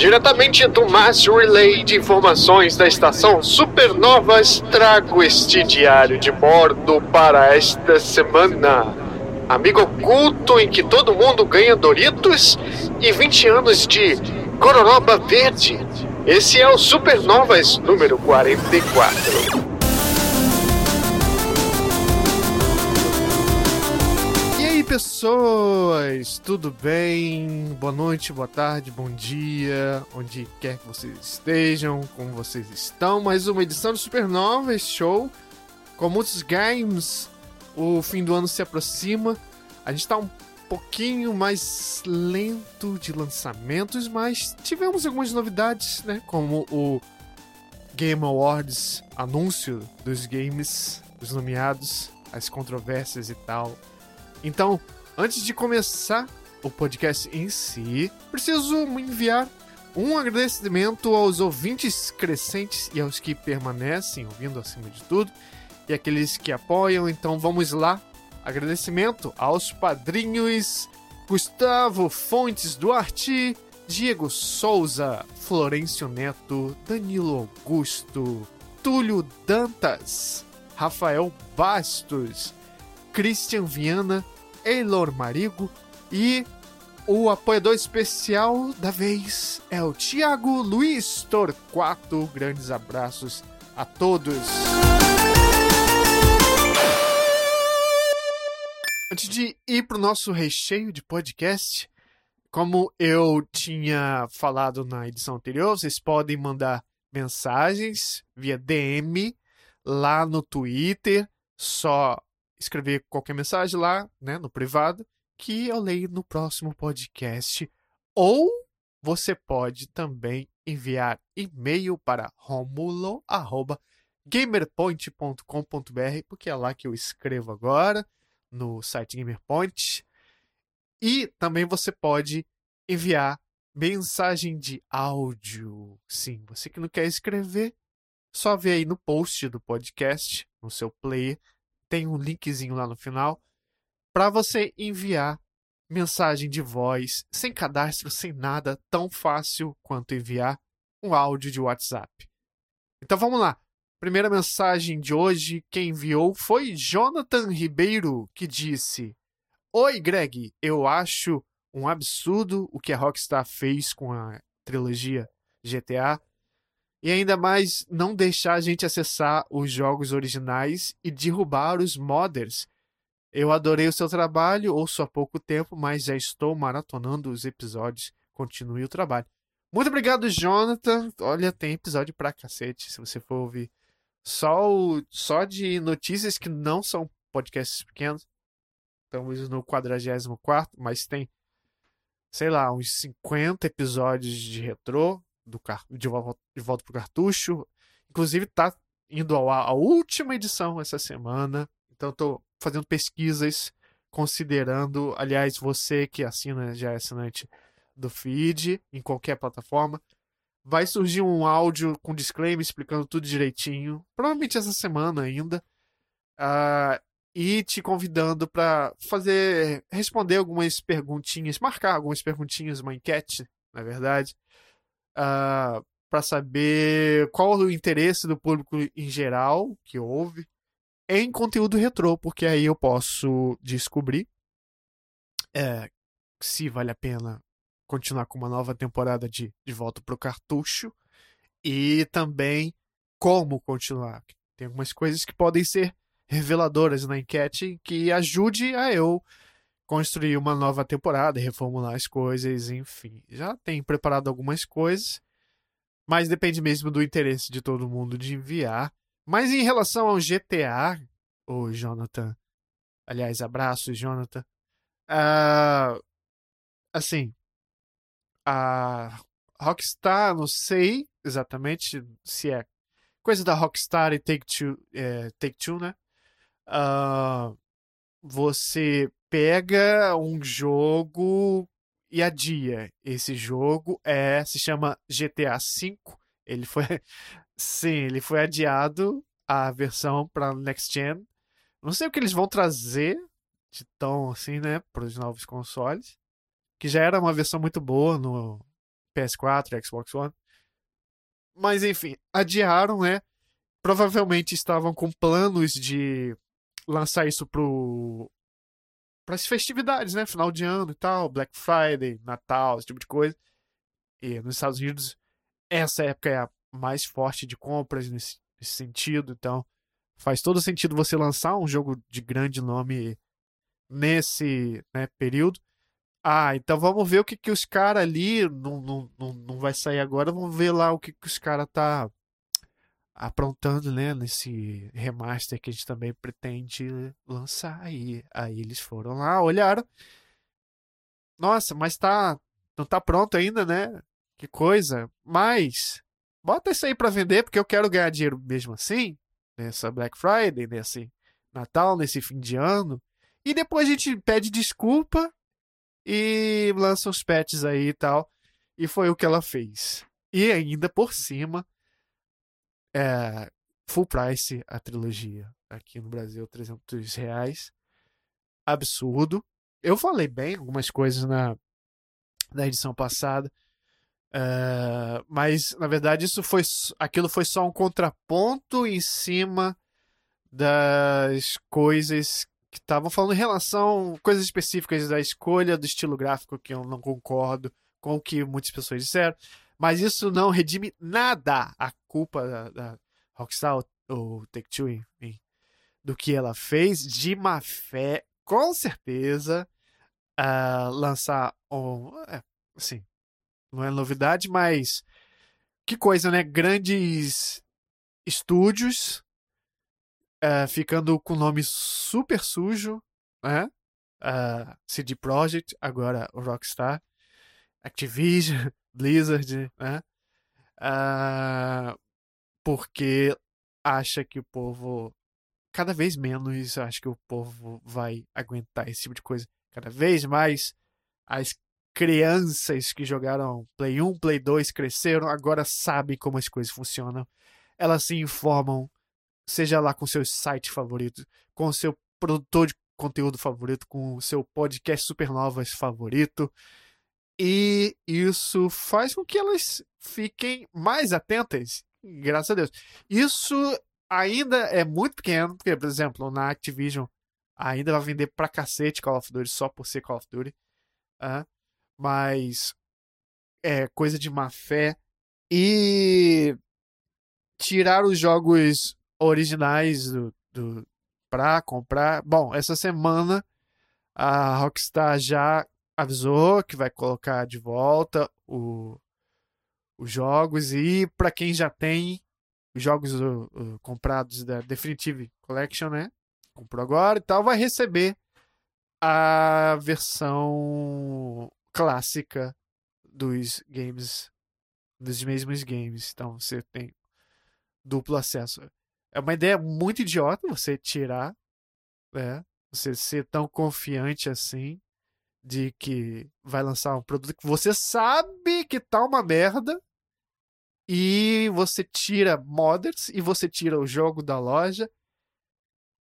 Diretamente do Mass Relay de informações da estação Supernovas, trago este diário de bordo para esta semana. Amigo oculto em que todo mundo ganha Doritos e 20 anos de Gororoba Verde. Esse é o Supernovas número 44. Pessoas, tudo bem? Boa noite, boa tarde, bom dia, onde quer que vocês estejam, como vocês estão. Mais uma edição do Supernova Show com muitos games. O fim do ano se aproxima. A gente está um pouquinho mais lento de lançamentos, mas tivemos algumas novidades, né? Como o Game Awards, anúncio dos games, dos nomeados, as controvérsias e tal. Então, antes de começar o podcast em si, preciso enviar um agradecimento aos ouvintes crescentes e aos que permanecem ouvindo acima de tudo, e aqueles que apoiam. Então vamos lá. Agradecimento aos padrinhos Gustavo Fontes Duarte, Diego Souza, Florencio Neto, Danilo Augusto, Túlio Dantas, Rafael Bastos, Christian Viana, Eilor Marigo e o apoiador especial da vez é o Thiago Luiz Torquato. Grandes abraços a todos. Antes de ir para o nosso recheio de podcast, como eu tinha falado na edição anterior, vocês podem mandar mensagens via DM lá no Twitter. Só escrever qualquer mensagem lá, né, no privado, que eu leio no próximo podcast. Ou você pode também enviar e-mail para romulo@gamerpoint.com.br, porque é lá que eu escrevo agora no site Gamerpoint. E também você pode enviar mensagem de áudio. Sim, você que não quer escrever, só vê aí no post do podcast, no seu player, tem um linkzinho lá no final para você enviar mensagem de voz, sem cadastro, sem nada, tão fácil quanto enviar um áudio de WhatsApp. Então vamos lá. Primeira mensagem de hoje, quem enviou foi Jonathan Ribeiro, que disse: Oi, Greg, eu acho um absurdo o que a Rockstar fez com a trilogia GTA e ainda mais não deixar a gente acessar os jogos originais e derrubar os modders. Eu adorei o seu trabalho, ouço há pouco tempo, mas já estou maratonando os episódios. Continue o trabalho. Muito obrigado, Jonathan. Olha, tem episódio pra cacete, se você for ouvir. Só, o, só de notícias que não são podcasts pequenos. Estamos no 44, mas tem, sei lá, uns 50 episódios de retrô, do de, volta, de volta pro cartucho. Inclusive, tá indo à última edição essa semana. Então, tô fazendo pesquisas, considerando. Aliás, você que assina, já é assinante do feed, em qualquer plataforma. Vai surgir um áudio com disclaimer explicando tudo direitinho. Provavelmente essa semana ainda. Uh, e te convidando para fazer responder algumas perguntinhas, marcar algumas perguntinhas, uma enquete, na verdade, uh, ah, para saber qual o interesse do público em geral que houve em conteúdo retrô, porque aí eu posso descobrir é, se vale a pena continuar com uma nova temporada de De Volta pro Cartucho e também como continuar. Tem algumas coisas que podem ser reveladoras na enquete que ajude a eu construir uma nova temporada, reformular as coisas, enfim. Já tem preparado algumas coisas, mas depende mesmo do interesse de todo mundo de enviar. Mas em relação ao GTA, o Jonathan, aliás, abraços, Jonathan. Uh, assim, a Rockstar, não sei exatamente se é coisa da Rockstar e Take Two, é, Take Two né? Uh, você pega um jogo e adia. Esse jogo é se chama GTA V. Ele foi sim, ele foi adiado a versão para next gen. Não sei o que eles vão trazer de tão assim, né, para os novos consoles, que já era uma versão muito boa no PS4, Xbox One. Mas enfim, adiaram, né? Provavelmente estavam com planos de lançar isso pro para as festividades, né? Final de ano e tal, Black Friday, Natal, esse tipo de coisa. E nos Estados Unidos, essa época é a mais forte de compras nesse, nesse sentido, então faz todo sentido você lançar um jogo de grande nome nesse né, período. Ah, então vamos ver o que, que os caras ali. Não, não, não, não vai sair agora, vamos ver lá o que, que os caras tá aprontando, né? Nesse remaster que a gente também pretende lançar. Aí, aí eles foram lá, olharam. Nossa, mas tá. Não tá pronto ainda, né? Que coisa. Mas. Bota isso aí pra vender, porque eu quero ganhar dinheiro mesmo assim. Nessa Black Friday, nesse Natal, nesse fim de ano. E depois a gente pede desculpa e lança os patches aí e tal. E foi o que ela fez. E ainda por cima, é, full price a trilogia. Aqui no Brasil, 300 reais. Absurdo. Eu falei bem algumas coisas na, na edição passada. Uh, mas na verdade isso foi aquilo foi só um contraponto em cima das coisas que estavam falando em relação coisas específicas da escolha do estilo gráfico que eu não concordo com o que muitas pessoas disseram, mas isso não redime nada a culpa da, da Rockstar ou Take-Two, enfim, do que ela fez de má fé, com certeza, uh, lançar um, é, assim, não é novidade, mas que coisa, né? Grandes estúdios uh, ficando com nome super sujo, né? Uh, CD Projekt, agora o Rockstar, Activision, Blizzard, né? Uh, porque acha que o povo cada vez menos acho que o povo vai aguentar esse tipo de coisa. Cada vez mais as crianças que jogaram Play 1, Play 2 cresceram, agora sabem como as coisas funcionam. Elas se informam seja lá com seu site favorito, com seu produtor de conteúdo favorito, com seu podcast Supernovas favorito. E isso faz com que elas fiquem mais atentas, graças a Deus. Isso ainda é muito pequeno, porque, por exemplo, na Activision ainda vai vender pra cacete Call of Duty só por ser Call of Duty. Uh, mas é coisa de má fé. E tirar os jogos originais do, do para comprar. Bom, essa semana a Rockstar já avisou que vai colocar de volta o, os jogos e para quem já tem os jogos uh, uh, comprados da Definitive Collection, né? Comprou agora e tal, vai receber a versão clássica dos games, dos mesmos games. Então você tem duplo acesso. É uma ideia muito idiota você tirar, né? Você ser tão confiante assim de que vai lançar um produto que você sabe que tá uma merda e você tira modders e você tira o jogo da loja.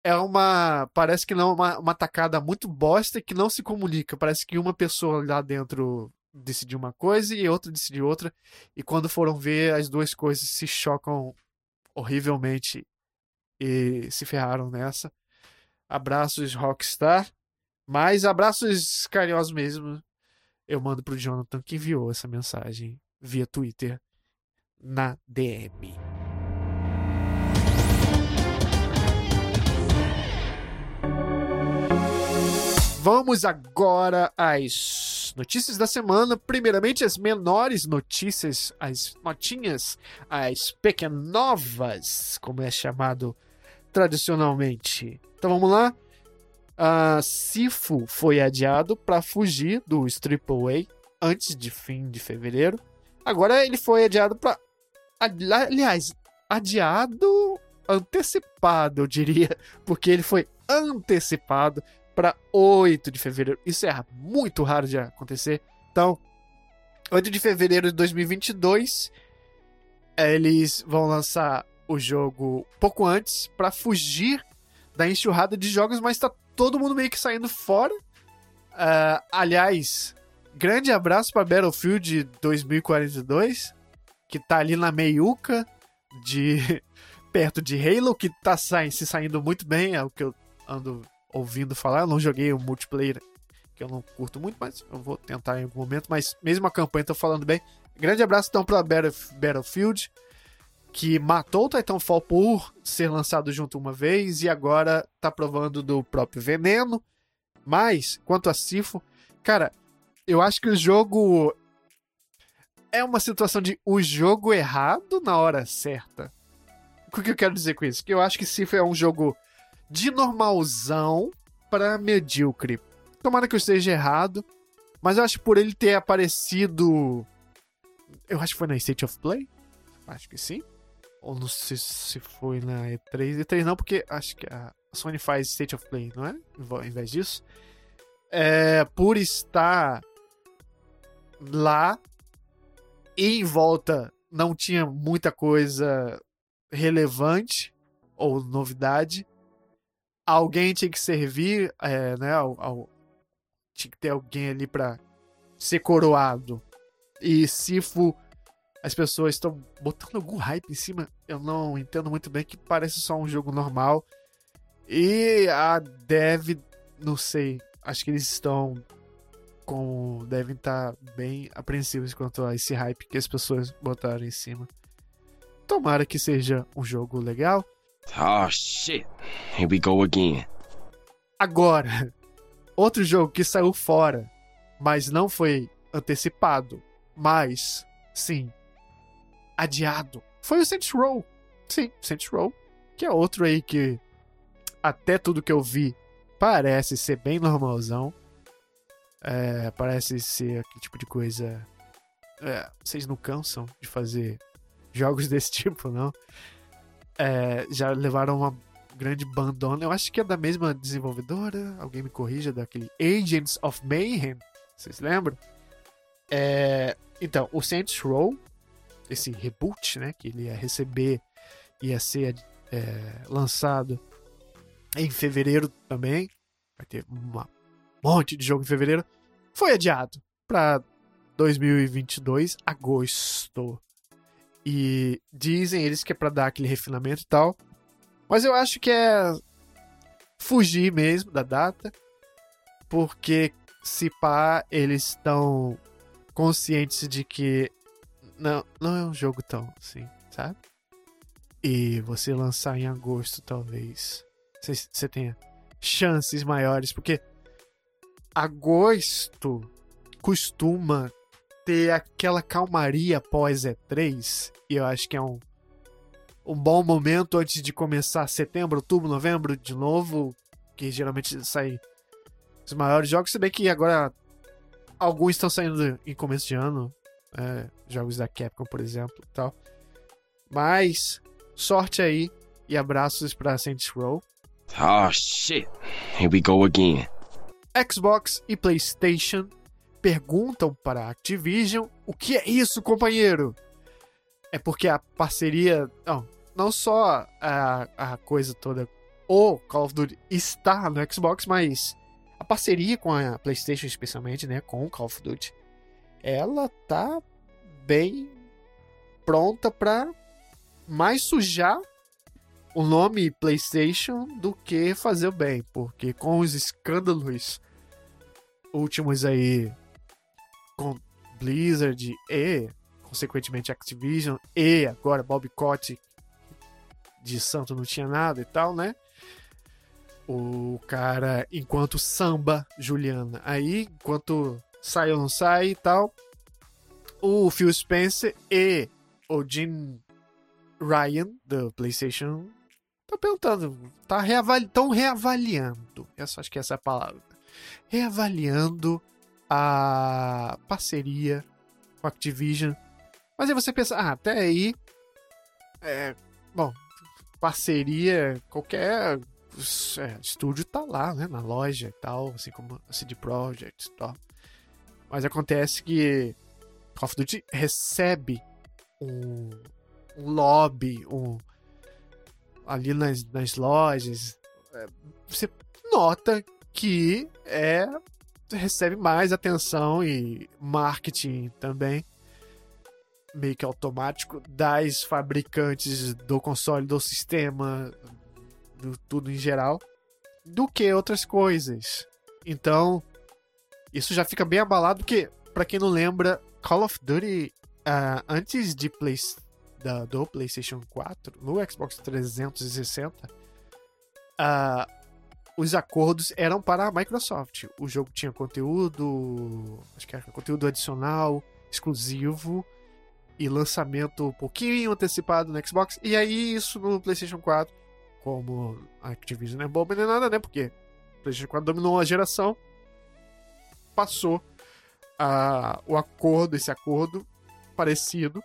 É uma. Parece que não, uma, uma tacada muito bosta que não se comunica. Parece que uma pessoa lá dentro decidiu uma coisa e outra decidiu outra. E quando foram ver, as duas coisas se chocam horrivelmente e se ferraram nessa. Abraços Rockstar, mas abraços carinhosos mesmo. Eu mando pro Jonathan que enviou essa mensagem via Twitter na DM. Vamos agora às notícias da semana. Primeiramente, as menores notícias, as notinhas, as pequenovas, como é chamado tradicionalmente. Então vamos lá. A Sifu foi adiado para fugir do AAA antes de fim de fevereiro. Agora ele foi adiado para. Aliás, adiado antecipado, eu diria, porque ele foi antecipado para 8 de fevereiro. Isso é muito raro de acontecer. Então, 8 de fevereiro de 2022, eles vão lançar o jogo pouco antes para fugir da enxurrada de jogos, mas tá todo mundo meio que saindo fora. Uh, aliás, grande abraço para Battlefield 2042, que tá ali na meiuca de perto de Halo, que tá se saindo muito bem, é o que eu ando ouvindo falar. Eu não joguei o multiplayer, que eu não curto muito, mas eu vou tentar em algum momento. Mas mesmo a campanha tá falando bem. Grande abraço então para Battlefield, que matou o Titanfall por ser lançado junto uma vez e agora tá provando do próprio veneno. Mas, quanto a Sifo, cara, eu acho que o jogo é uma situação de o jogo errado na hora certa. O que eu quero dizer com isso? Que eu acho que Sifo é um jogo de normalzão para medíocre. Tomara que eu esteja errado, mas eu acho que por ele ter aparecido. Eu acho que foi na State of Play. Acho que sim. Ou não sei se foi na E3. E3 não, porque acho que a Sony faz State of Play, não é? Em vez disso. É, por estar lá e em volta não tinha muita coisa relevante ou novidade. Alguém tinha que servir, é, né? Ao, ao, tinha que ter alguém ali para ser coroado. E Sifo, as pessoas estão botando algum hype em cima. Eu não entendo muito bem que parece só um jogo normal. E a Dev, não sei, acho que eles estão com devem estar tá bem apreensivos quanto a esse hype que as pessoas botaram em cima. Tomara que seja um jogo legal. Oh shit. Here we go again. Agora, outro jogo que saiu fora, mas não foi antecipado, mas sim adiado, foi o Saints Row. Sim, Saints Row, que é outro aí que até tudo que eu vi parece ser bem normalzão. É, parece ser aquele tipo de coisa. É, vocês não cansam de fazer jogos desse tipo, não? É, já levaram uma grande bandona. Eu acho que é da mesma desenvolvedora. Alguém me corrija, daquele Agents of Mayhem. Vocês lembram? É, então, o Saints Row, esse reboot, né? Que ele ia receber, ia ser é, lançado em fevereiro também. Vai ter um monte de jogo em fevereiro. Foi adiado para 2022, agosto. E dizem eles que é para dar aquele refinamento e tal. Mas eu acho que é fugir mesmo da data. Porque se pá, eles estão conscientes de que não, não é um jogo tão assim, sabe? E você lançar em agosto, talvez você tenha chances maiores, porque agosto costuma ter aquela calmaria pós E3, e eu acho que é um, um bom momento antes de começar setembro, outubro, novembro de novo, que geralmente sai os maiores jogos, se bem que agora alguns estão saindo em começo de ano, é, jogos da Capcom, por exemplo, tal. Mas sorte aí e abraços para Saints Row. Oh shit. Here we go again. Xbox e PlayStation perguntam para a Activision o que é isso, companheiro? É porque a parceria. Não, não só a, a coisa toda. O Call of Duty está no Xbox, mas a parceria com a PlayStation, especialmente, né? Com o Call of Duty, ela tá bem pronta para mais sujar o nome PlayStation do que fazer o bem, porque com os escândalos últimos aí com Blizzard e consequentemente Activision e agora Bob Kotick de santo não tinha nada e tal, né? O cara, enquanto samba Juliana, aí enquanto sai ou não sai e tal, o Phil Spencer e o Jim Ryan do PlayStation Tô perguntando, tá reavali reavaliando. Acho que essa é a palavra. Reavaliando a parceria com a Activision. Mas aí você pensa, ah, até aí. É, bom, parceria, qualquer é, estúdio tá lá, né? Na loja e tal, assim como a CD Projekt e tal. Mas acontece que Call of Duty recebe um, um lobby, um, ali nas, nas lojas, é, você nota que é recebe mais atenção e marketing também, meio que automático, das fabricantes do console, do sistema, do tudo em geral, do que outras coisas. Então, isso já fica bem abalado, porque, para quem não lembra, Call of Duty, uh, antes de Play, da, do PlayStation 4, no Xbox 360, uh, os acordos eram para a Microsoft. O jogo tinha conteúdo, acho que era conteúdo adicional, exclusivo e lançamento um pouquinho antecipado no Xbox. E aí isso no PlayStation 4, como a Activision não é boba nem nada, né? Porque o PlayStation 4 dominou a geração, passou a, o acordo, esse acordo parecido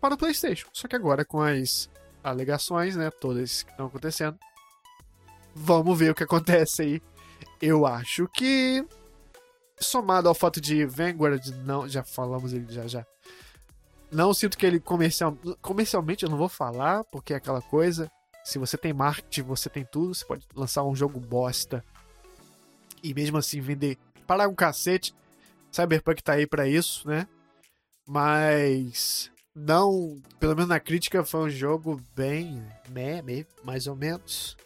para o PlayStation. Só que agora com as alegações, né, todas que estão acontecendo, Vamos ver o que acontece aí. Eu acho que somado ao fato de Vanguard não, já falamos ele já já. Não sinto que ele comercial, comercialmente eu não vou falar, porque é aquela coisa, se você tem marketing, você tem tudo, você pode lançar um jogo bosta e mesmo assim vender para um cacete. Cyberpunk tá aí para isso, né? Mas não, pelo menos na crítica foi um jogo bem, meh, mais ou menos.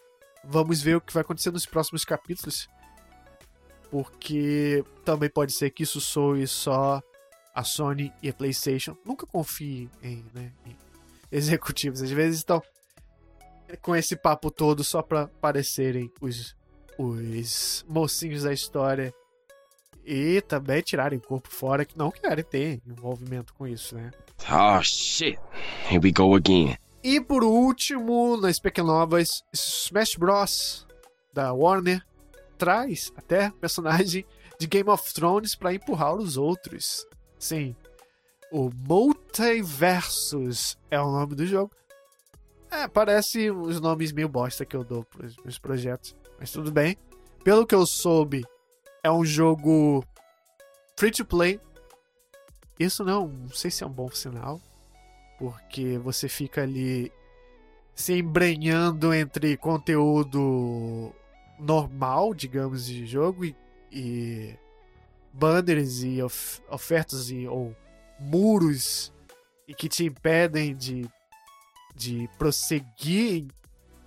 Vamos ver o que vai acontecer nos próximos capítulos. Porque também pode ser que isso soe só a Sony e a PlayStation. Nunca confie em, né, em executivos. Às vezes estão com esse papo todo só para parecerem os, os mocinhos da história e também tirarem o corpo fora que não querem ter envolvimento com isso, né? Oh shit, here we go again. E por último, nas Pequenovas, Smash Bros. da Warner traz até personagem de Game of Thrones para empurrar os outros. Sim, o Multiversus é o nome do jogo. É, parece os nomes meio bosta que eu dou para os meus projetos, mas tudo bem. Pelo que eu soube, é um jogo free to play. Isso não, não sei se é um bom sinal, porque você fica ali se embrenhando entre conteúdo normal, digamos, de jogo e, e banners e of, ofertas e, ou muros e que te impedem de, de prosseguir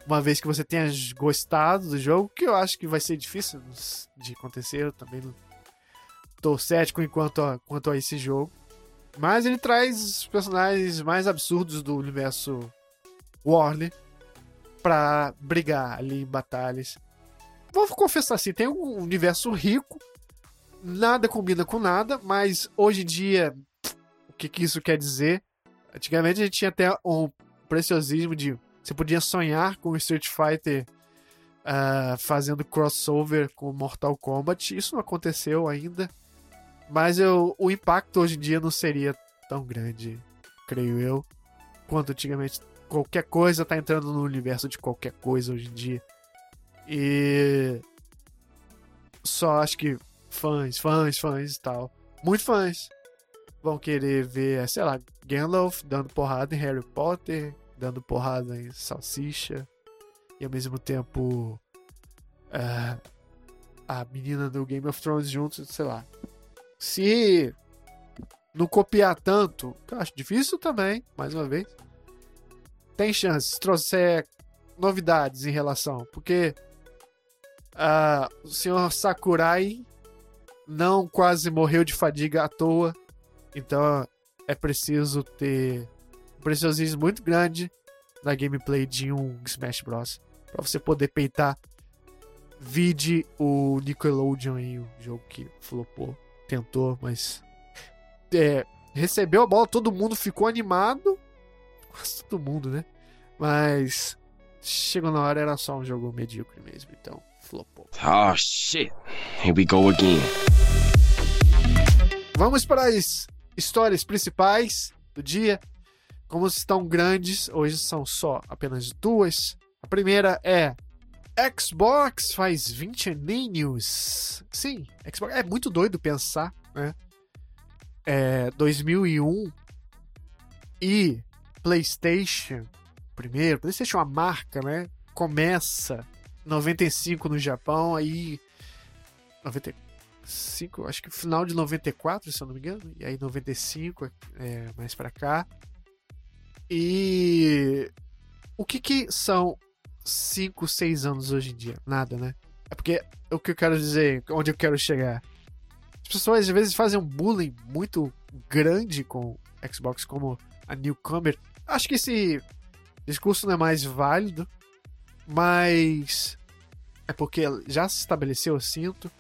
uma vez que você tenha gostado do jogo, que eu acho que vai ser difícil de acontecer, eu também tô cético enquanto a, quanto a esse jogo. Mas ele traz os personagens mais absurdos do universo Warner pra brigar ali em batalhas. Vou confessar assim, tem um universo rico, nada combina com nada, mas hoje em dia, o que, que isso quer dizer? Antigamente a gente tinha até um preciosismo de você podia sonhar com Street Fighter uh, fazendo crossover com Mortal Kombat. Isso não aconteceu ainda. Mas eu, o impacto hoje em dia não seria tão grande, creio eu, quanto antigamente. Qualquer coisa tá entrando no universo de qualquer coisa hoje em dia. E. Só acho que fãs, fãs, fãs e tal. Muito fãs vão querer ver, sei lá, Gandalf dando porrada em Harry Potter, dando porrada em Salsicha, e ao mesmo tempo. Uh, a menina do Game of Thrones junto, sei lá se não copiar tanto, que eu acho difícil também, mais uma vez, tem chance se trouxer novidades em relação, porque uh, o senhor Sakurai não quase morreu de fadiga à toa, então é preciso ter preciosismo muito grande na gameplay de um Smash Bros. para você poder peitar. Vide o Nickelodeon aí, o jogo que flopou tentou, mas. É, recebeu a bola, todo mundo ficou animado. Quase todo mundo, né? Mas. Chegou na hora, era só um jogo medíocre mesmo, então flopou. Oh shit, here we go again. Vamos para as histórias principais do dia. Como estão grandes, hoje são só apenas duas. A primeira é Xbox faz 20 aninhos. Sim, Xbox é muito doido pensar, né? É 2001 e PlayStation, primeiro, PlayStation é uma marca, né? Começa 95 no Japão, aí 90, 95, acho que final de 94, se eu não me engano, e aí 95 é, mais para cá. E o que que são 5, 6 anos hoje em dia? Nada, né? É porque o que eu quero dizer, onde eu quero chegar. As pessoas às vezes fazem um bullying muito grande com Xbox como a newcomer. Acho que esse discurso não é mais válido, mas é porque já se estabeleceu, eu sinto,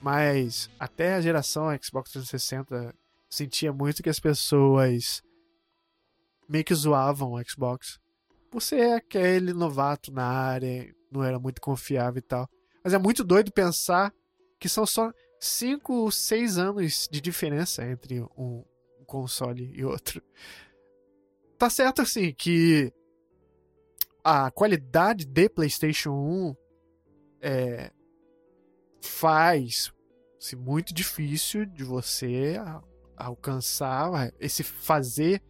mas até a geração Xbox 360 sentia muito que as pessoas meio que zoavam o Xbox por ser aquele novato na área, não era muito confiável e tal. Mas é muito doido pensar que são só 5, 6 anos de diferença entre um console e outro. Tá certo assim que a qualidade de PlayStation 1 é, faz se muito difícil de você alcançar esse fazer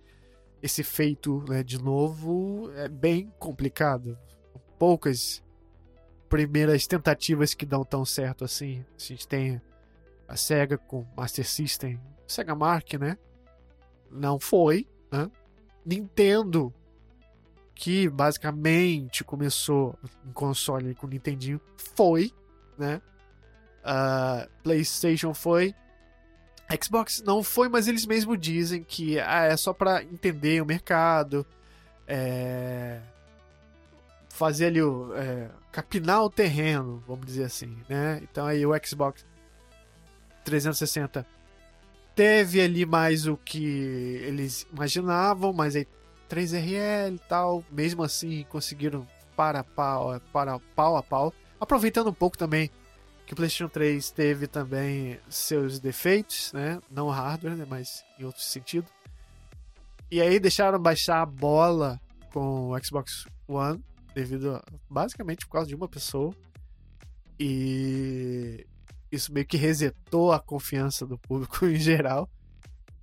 esse feito né, de novo é bem complicado. Poucas primeiras tentativas que dão tão certo assim. A gente tem a Sega com Master System, Sega Mark, né? Não foi, né? Nintendo que basicamente começou em console com Nintendinho, foi, né? Uh, PlayStation foi. Xbox não foi, mas eles mesmos dizem que ah, é só para entender o mercado, é... fazer ali o. É... capinar o terreno, vamos dizer assim, né? Então aí o Xbox 360 teve ali mais o que eles imaginavam, mas aí 3RL e tal, mesmo assim conseguiram para pau, para pau a pau, aproveitando um pouco também que o PlayStation 3 teve também seus defeitos, né? Não hardware, né? mas em outro sentido. E aí deixaram baixar a bola com o Xbox One, devido a, basicamente por causa de uma pessoa. E isso meio que resetou a confiança do público em geral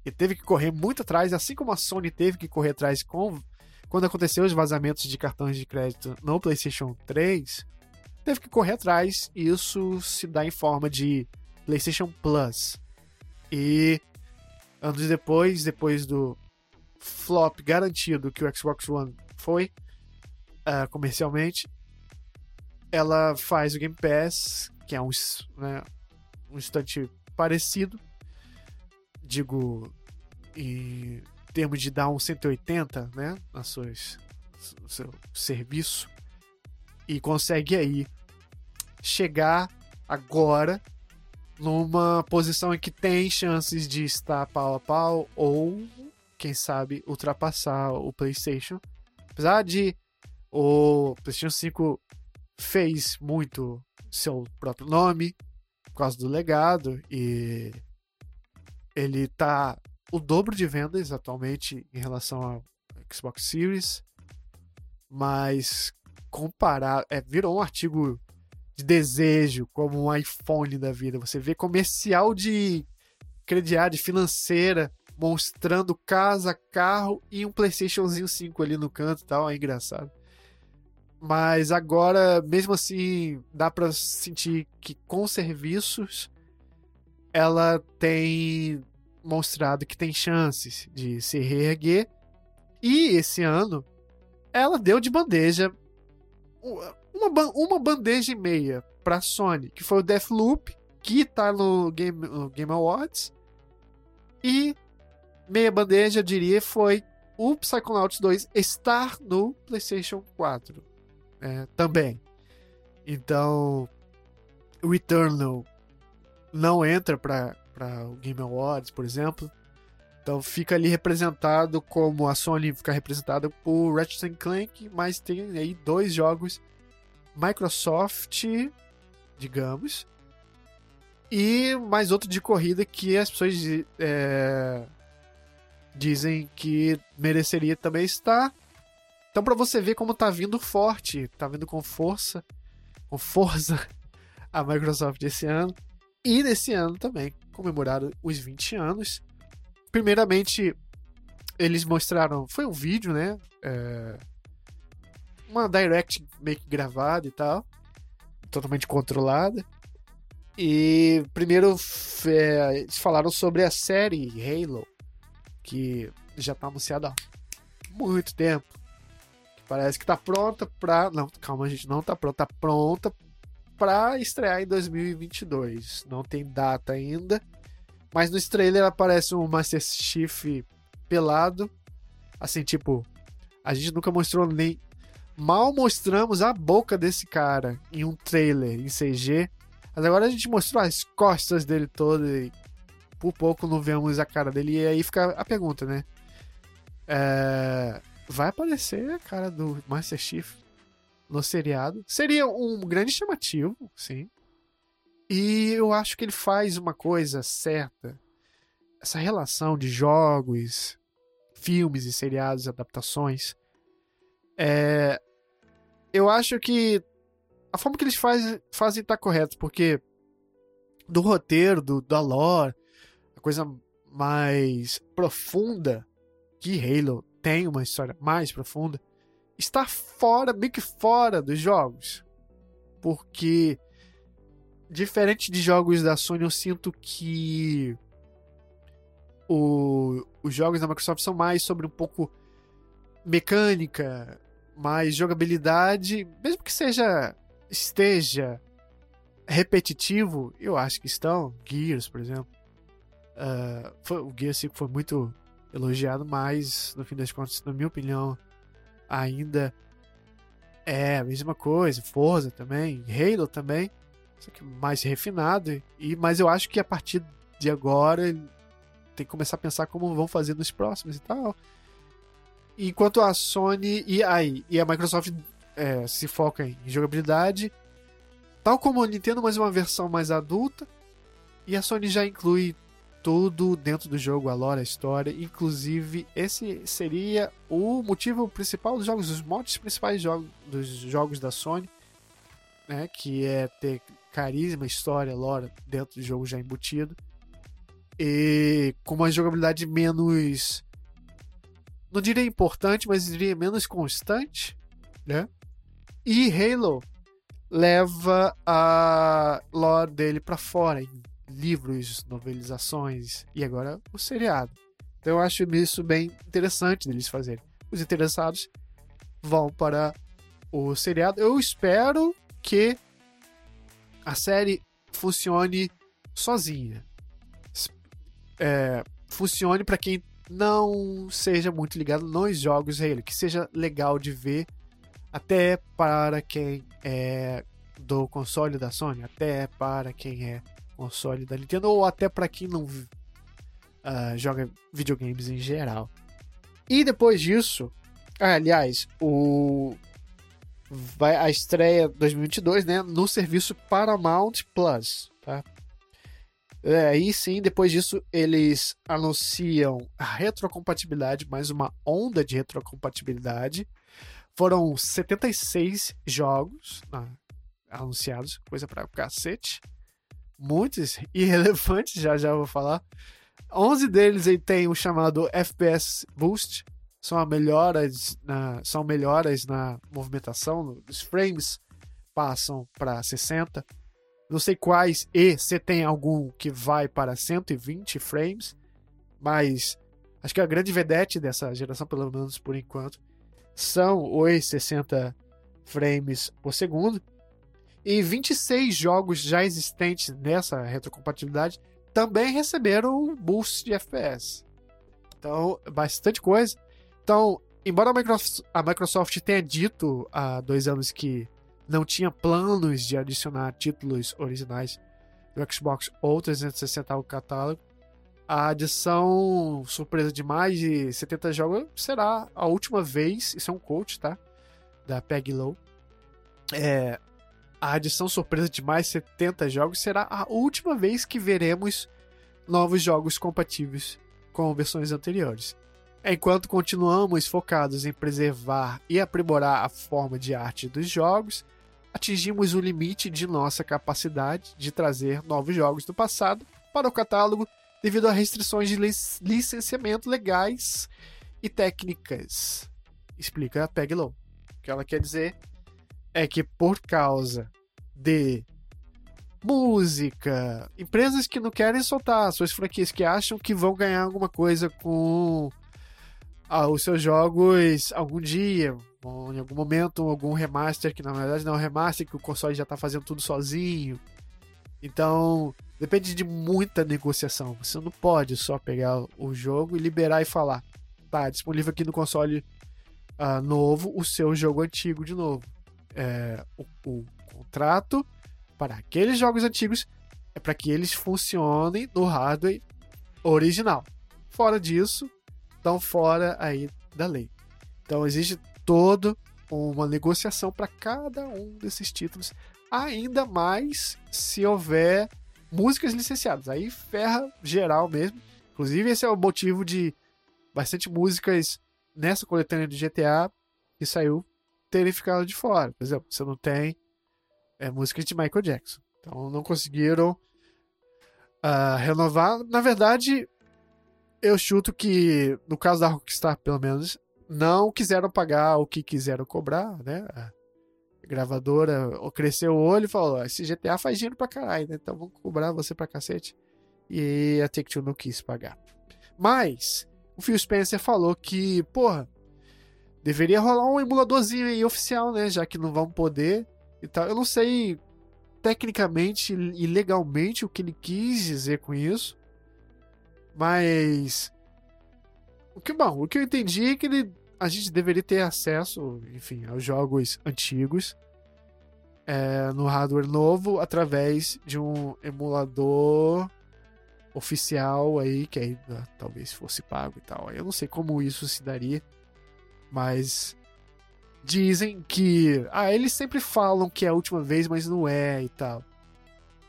e teve que correr muito atrás, assim como a Sony teve que correr atrás com, quando aconteceu os vazamentos de cartões de crédito no PlayStation 3, teve que correr atrás e isso se dá em forma de PlayStation Plus. E anos depois, depois do flop garantido que o Xbox One foi uh, comercialmente, ela faz o Game Pass, que é um, né, um instante parecido, digo, em termos de dar um 180, né, na suas, no seu serviço, e consegue aí chegar agora numa posição em que tem chances de estar pau a pau ou, quem sabe, ultrapassar o PlayStation. Apesar de o PlayStation 5 fez muito seu próprio nome por causa do legado e ele tá o dobro de vendas atualmente em relação ao Xbox Series, mas comparar, é, virou um artigo de desejo, como um iPhone da vida. Você vê comercial de crediário, financeira, mostrando casa, carro e um PlayStationzinho 5 ali no canto e tal, é engraçado. Mas agora, mesmo assim, dá para sentir que com serviços ela tem mostrado que tem chances de se reerguer. E esse ano ela deu de bandeja uma, uma bandeja e meia para Sony, que foi o Deathloop, que tá no Game, no Game Awards. E meia bandeja, eu diria, foi o Psychonauts 2 estar no PlayStation 4 é, também. Então, o Eternal não entra para o Game Awards, por exemplo. Então fica ali representado como a Sony fica representada por Ratchet Clank, mas tem aí dois jogos Microsoft, digamos, e mais outro de corrida que as pessoas é, dizem que mereceria também estar. Então, para você ver como tá vindo forte, tá vindo com força, com força a Microsoft esse ano. E nesse ano também comemoraram os 20 anos. Primeiramente, eles mostraram. Foi um vídeo, né? É, uma direct meio que gravada e tal. Totalmente controlada. E primeiro é, eles falaram sobre a série Halo, que já tá anunciada há muito tempo. Parece que tá pronta pra. Não, calma, gente, não tá pronta. Tá pronta pra estrear em 2022. Não tem data ainda. Mas no trailer aparece um Master Chief pelado. Assim, tipo, a gente nunca mostrou nem. Mal mostramos a boca desse cara em um trailer em CG. Mas agora a gente mostrou as costas dele todo e por pouco não vemos a cara dele. E aí fica a pergunta, né? É... Vai aparecer a cara do Master Chief no seriado. Seria um grande chamativo, sim. E eu acho que ele faz uma coisa certa. Essa relação de jogos, filmes e seriados, adaptações. É, eu acho que a forma que eles faz, fazem tá correta, porque do roteiro, do, da lore, a coisa mais profunda que Halo tem uma história mais profunda, está fora, meio que fora dos jogos. Porque diferente de jogos da Sony, eu sinto que o, os jogos da Microsoft são mais sobre um pouco mecânica, mais jogabilidade, mesmo que seja esteja repetitivo, eu acho que estão. Gears, por exemplo. Uh, foi, o Gears 5 foi muito elogiado, mas no fim das contas, na minha opinião, ainda é a mesma coisa. Forza também, Halo também, mais refinado. E, mas eu acho que a partir de agora tem que começar a pensar como vão fazer nos próximos e tal. Enquanto a Sony e, aí, e a Microsoft é, se foca em jogabilidade, tal como a Nintendo, mas uma versão mais adulta. E a Sony já inclui tudo dentro do jogo, a lore, a história. Inclusive, esse seria o motivo principal dos jogos, os motes principais jogos, dos jogos da Sony, né? Que é ter carisma, história, lore dentro do jogo já embutido. E com uma jogabilidade menos não diria importante, mas diria menos constante, né? E Halo leva a lore dele para fora em livros, novelizações e agora o seriado. Então eu acho isso bem interessante deles fazerem. Os interessados vão para o seriado. Eu espero que a série funcione sozinha. É, funcione para quem não seja muito ligado nos jogos Halo, que seja legal de ver até para quem é do console da Sony, até para quem é console da Nintendo ou até para quem não uh, joga videogames em geral. E depois disso, ah, aliás, o vai a estreia 2022, né, no serviço Paramount Plus, tá? É, sim, depois disso, eles anunciam a retrocompatibilidade, mais uma onda de retrocompatibilidade. Foram 76 jogos ah, anunciados, coisa pra cacete. Muitos irrelevantes, já já vou falar. 11 deles aí tem o chamado FPS Boost, são melhoras na, são melhoras na movimentação, os frames passam para 60 não sei quais e se tem algum que vai para 120 frames, mas acho que a grande vedete dessa geração, pelo menos por enquanto, são os 60 frames por segundo. E 26 jogos já existentes nessa retrocompatibilidade também receberam um boost de FPS. Então, bastante coisa. Então, embora a Microsoft, a Microsoft tenha dito há dois anos que não tinha planos de adicionar títulos originais do Xbox ou 360 ao catálogo. A adição surpresa de mais de 70 jogos será a última vez, isso é um coach, tá? Da Peg Low. É, a adição surpresa de mais 70 jogos será a última vez que veremos novos jogos compatíveis com versões anteriores. Enquanto continuamos focados em preservar e aprimorar a forma de arte dos jogos, atingimos o limite de nossa capacidade de trazer novos jogos do passado para o catálogo devido a restrições de licenciamento legais e técnicas. Explica a Peglow. O que ela quer dizer é que por causa de música, empresas que não querem soltar suas franquias, que acham que vão ganhar alguma coisa com ah, os seus jogos algum dia, ou em algum momento, algum remaster, que na verdade não é um remaster, que o console já está fazendo tudo sozinho. Então, depende de muita negociação. Você não pode só pegar o jogo e liberar e falar: tá disponível aqui no console uh, novo o seu jogo antigo de novo. É, o, o contrato para aqueles jogos antigos é para que eles funcionem no hardware original. Fora disso, estão fora aí da lei. Então existe toda uma negociação para cada um desses títulos, ainda mais se houver músicas licenciadas. Aí ferra geral mesmo. Inclusive esse é o motivo de bastante músicas nessa coletânea de GTA que saiu terem ficado de fora. Por exemplo, você não tem é, músicas de Michael Jackson. Então não conseguiram uh, renovar. Na verdade, eu chuto que, no caso da Rockstar, pelo menos, não quiseram pagar o que quiseram cobrar, né? A gravadora cresceu o olho e falou: esse GTA faz dinheiro pra caralho, né? Então vamos cobrar você pra cacete. E a Take-Two não quis pagar. Mas, o Phil Spencer falou que, porra, deveria rolar um emuladorzinho aí oficial, né? Já que não vão poder e tal. Eu não sei tecnicamente e legalmente o que ele quis dizer com isso. Mas. O que, bom, o que eu entendi é que ele, a gente deveria ter acesso, enfim, aos jogos antigos é, no hardware novo através de um emulador oficial aí, que aí talvez fosse pago e tal. Eu não sei como isso se daria, mas dizem que. Ah, eles sempre falam que é a última vez, mas não é e tal.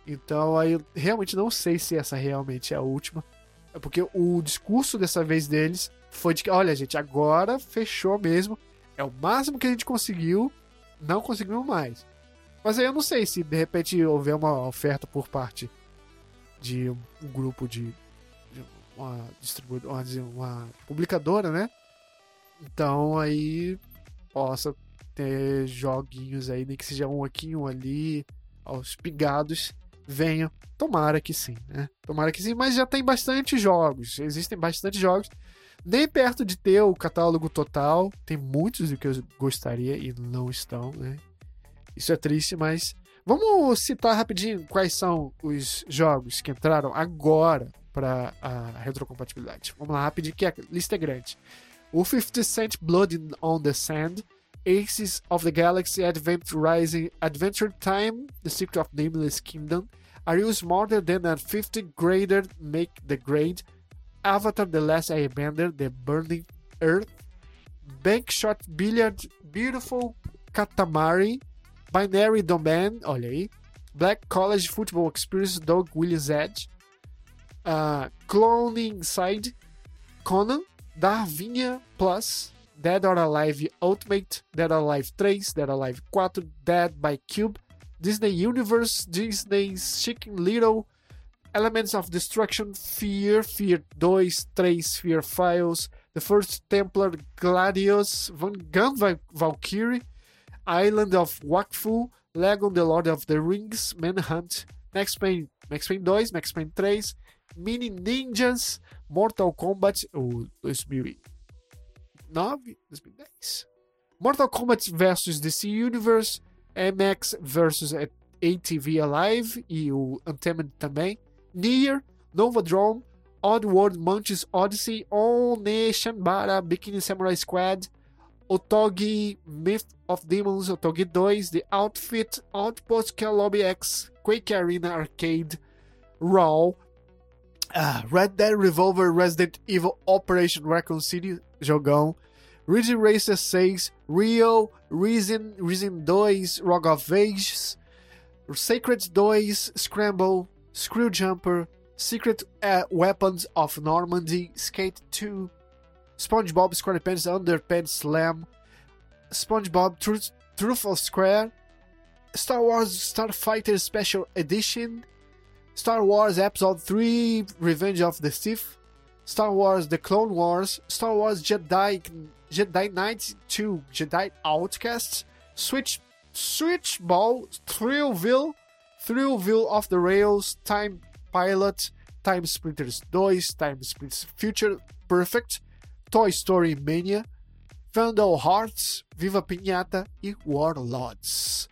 Então aí eu realmente não sei se essa realmente é a última. É porque o discurso dessa vez deles foi de que, olha, gente, agora fechou mesmo. É o máximo que a gente conseguiu, não conseguimos mais. Mas aí eu não sei se de repente houver uma oferta por parte de um, grupo de, de uma distribuidora, uma, publicadora, né? Então aí possa ter joguinhos aí, nem que seja um aqui, um ali, aos pingados, venham. Tomara que sim, né? Tomara que sim, mas já tem bastante jogos. Existem bastante jogos. Nem perto de ter o catálogo total. Tem muitos do que eu gostaria e não estão, né? Isso é triste, mas vamos citar rapidinho quais são os jogos que entraram agora para a retrocompatibilidade. Vamos lá, rapidinho, que a lista é grande. O 50 Cent Blood on the Sand, Aces of the Galaxy Adventure Rising, Adventure Time, The Secret of Nameless Kingdom, Are You Smarter Than a 50 Grader? Make the Grade, Avatar The Last Airbender, The Burning Earth, Bank Shot Billiard, Beautiful Katamari, Binary Domain, olha aí, Black College Football Experience, Dog Williams Edge, uh, Cloning Side, Conan, Darwinia Plus, Dead or Alive Ultimate, Dead or Alive 3, Dead or Alive 4, Dead by Cube, Disney Universe, Disney's Chicken Little, Elements of Destruction, Fear, Fear 2, 3, Fear Files, The First Templar, Gladius, Van Gun Valkyrie, Island of Wakfu, Lego The Lord of the Rings, Manhunt, Max Payne, Max Payne 2, Max Payne 3, Mini Ninjas, Mortal Kombat, o 2009, 2010. Mortal Kombat vs DC Universe, MX vs ATV Alive e o Untamed também. Nier, Nova Drone, Oddworld Munch's Odyssey, One Shanbara, Bikini Samurai Squad, Otogi Myth of Demons, Otogi 2, The Outfit, Outpost Lobby X, Quake Arena Arcade, Raw, Ah, Red Dead Revolver Resident Evil Operation Raccoon City, jogão. Ridge Racer 6, Rio, Reason, Reason 2, Rock of Ages, Sacred 2, Scramble, Screwjumper, Secret uh, Weapons of Normandy, Skate 2, SpongeBob SquarePants Underpants Slam, SpongeBob Truth, Truthful Square, Star Wars Starfighter Special Edition, Star Wars Episode 3 Revenge of the Sith, Star Wars The Clone Wars, Star Wars Jedi Jedi Knight 2 Jedi Outcasts, Switch Ball Thrillville, Thrillville Off the Rails, Time Pilot, Time Sprinters 2, Time Sprinters Future Perfect, Toy Story Mania, Vandal Hearts, Viva Pinhata e Warlords.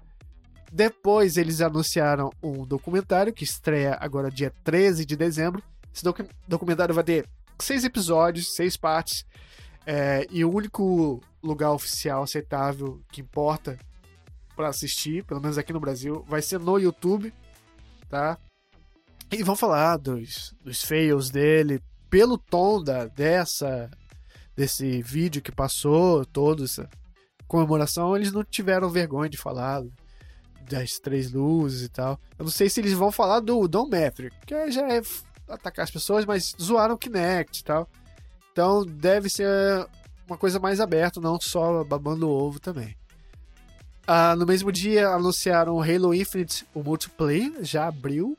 Depois eles anunciaram um documentário que estreia agora dia 13 de dezembro. Esse docu documentário vai ter seis episódios, seis partes. É, e o único lugar oficial aceitável que importa para assistir, pelo menos aqui no Brasil, vai ser no YouTube, tá? E vão falar dos, dos fails dele, pelo tom da, dessa desse vídeo que passou, toda essa comemoração, eles não tiveram vergonha de falar das três luzes e tal. Eu não sei se eles vão falar do Don Metric, que já é atacar as pessoas, mas zoaram o Kinect e tal. Então deve ser uma coisa mais aberta, não só babando ovo também. Ah, no mesmo dia anunciaram Halo Infinite, o multiplayer, já abriu.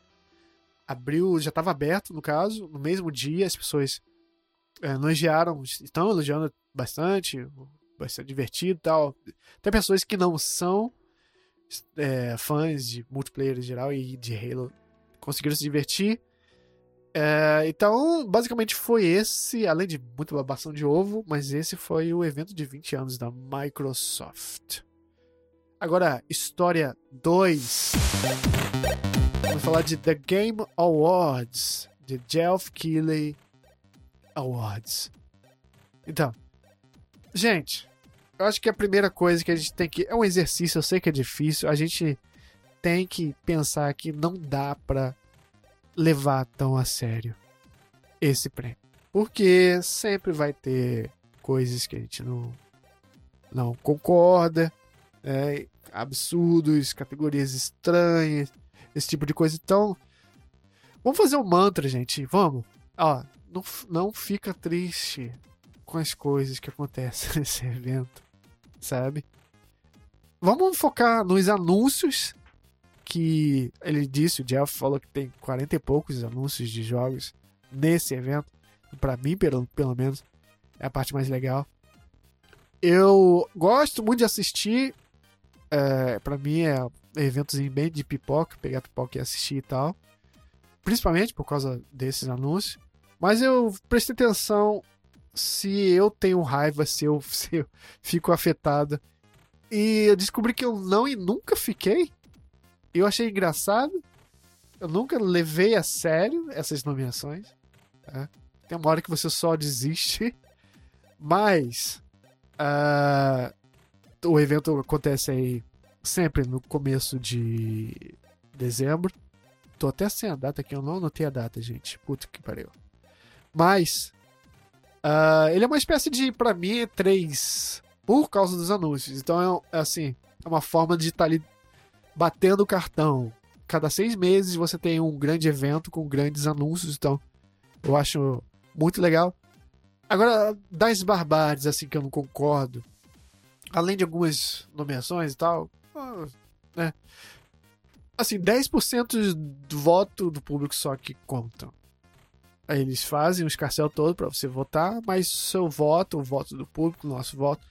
Abriu, já estava aberto no caso. No mesmo dia as pessoas é, elogiaram, estão elogiando bastante, vai ser divertido e tal. Tem pessoas que não são é, fãs de multiplayer em geral e de Halo conseguiram se divertir. É, então, basicamente foi esse, além de muita babação de ovo, mas esse foi o evento de 20 anos da Microsoft. Agora, história 2. Vamos falar de The Game Awards, de Geoff Keighley Awards. Então, gente, eu acho que a primeira coisa que a gente tem que. É um exercício, eu sei que é difícil. A gente tem que pensar que não dá pra levar tão a sério esse prêmio. Porque sempre vai ter coisas que a gente não, não concorda, é, absurdos, categorias estranhas, esse tipo de coisa. Então, vamos fazer um mantra, gente. Vamos. Ó, não, não fica triste com as coisas que acontecem nesse evento, sabe? Vamos focar nos anúncios que ele disse, o Jeff falou que tem 40 e poucos anúncios de jogos nesse evento. Para mim, pelo, pelo menos, é a parte mais legal. Eu gosto muito de assistir. É, para mim é eventos bem de pipoca, pegar pipoca e assistir e tal. Principalmente por causa desses anúncios. Mas eu prestei atenção se eu tenho raiva, se eu, se eu fico afetado. E eu descobri que eu não e nunca fiquei eu achei engraçado. Eu nunca levei a sério essas nomeações. Tá? Tem uma hora que você só desiste. Mas uh, o evento acontece aí sempre no começo de dezembro. Tô até sem a data aqui, eu não anotei a data, gente. Puta que pariu. Mas uh, ele é uma espécie de, para mim, três por causa dos anúncios. Então é, é assim, é uma forma de estar tá ali batendo o cartão. Cada seis meses você tem um grande evento com grandes anúncios, então eu acho muito legal. Agora, das barbáries, assim, que eu não concordo, além de algumas nomeações e tal, ah, né? Assim, 10% do voto do público só que contam. Aí eles fazem o escarcel todo para você votar, mas seu voto, o voto do público, nosso voto,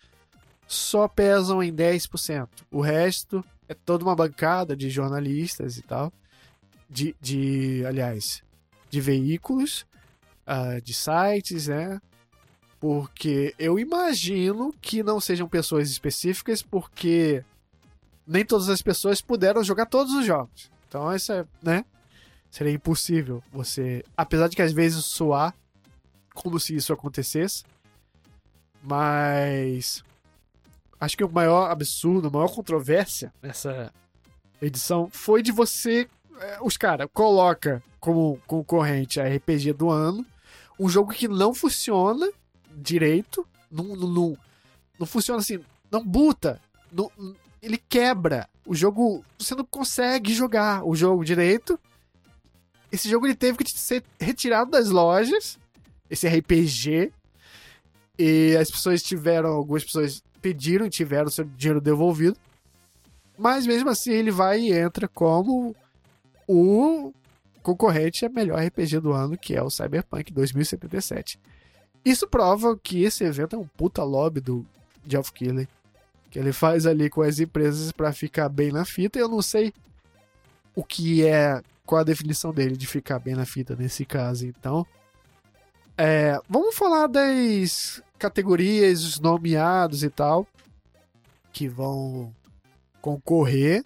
só pesam em 10%. O resto é toda uma bancada de jornalistas e tal, de, de aliás, de veículos, uh, de sites, né? Porque eu imagino que não sejam pessoas específicas, porque nem todas as pessoas puderam jogar todos os jogos. Então, isso é, né? Seria impossível você. Apesar de que às vezes soar como se isso acontecesse. Mas acho que o maior absurdo, a maior controvérsia nessa edição foi de você. É, os caras coloca como concorrente a RPG do ano um jogo que não funciona direito, não, não, não, funciona assim, não buta, não, ele quebra. O jogo, você não consegue jogar o jogo direito. Esse jogo ele teve que ser retirado das lojas, esse RPG. E as pessoas tiveram, algumas pessoas pediram e tiveram seu dinheiro devolvido. Mas mesmo assim ele vai e entra como o concorrente a melhor RPG do ano, que é o Cyberpunk 2077. Isso prova que esse evento é um puta lobby do Geoff Keighley, que ele faz ali com as empresas para ficar bem na fita. Eu não sei o que é. Qual a definição dele de ficar bem na fita nesse caso, então. É, vamos falar das categorias, os nomeados e tal, que vão concorrer.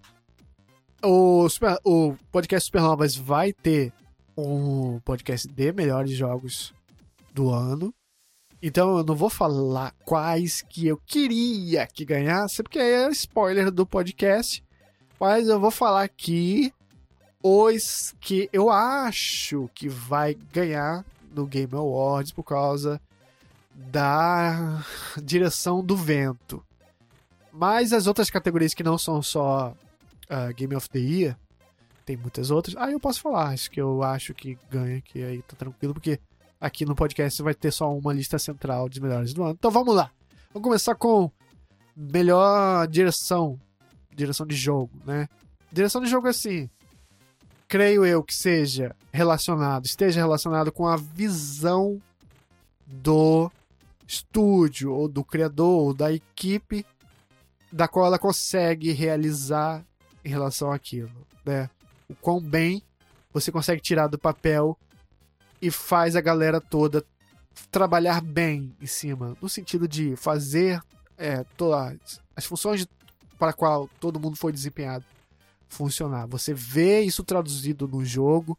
O, Super- o podcast Supernovas vai ter um podcast de melhores jogos do ano. Então eu não vou falar quais que eu queria que ganhasse, porque aí é spoiler do podcast. Mas eu vou falar aqui os que eu acho que vai ganhar no Game Awards por causa da direção do vento. Mas as outras categorias que não são só ah, Game of the Year, tem muitas outras. Aí eu posso falar, acho que eu acho que ganha, que aí tá tranquilo, porque aqui no podcast vai ter só uma lista central de melhores do ano. Então vamos lá. Vamos começar com melhor direção, direção de jogo, né? Direção de jogo assim, creio eu que seja relacionado, esteja relacionado com a visão do estúdio ou do criador ou da equipe da qual ela consegue realizar em relação àquilo, né? O quão bem você consegue tirar do papel e faz a galera toda trabalhar bem em cima, no sentido de fazer é, todas as funções para qual todo mundo foi desempenhado funcionar. Você vê isso traduzido no jogo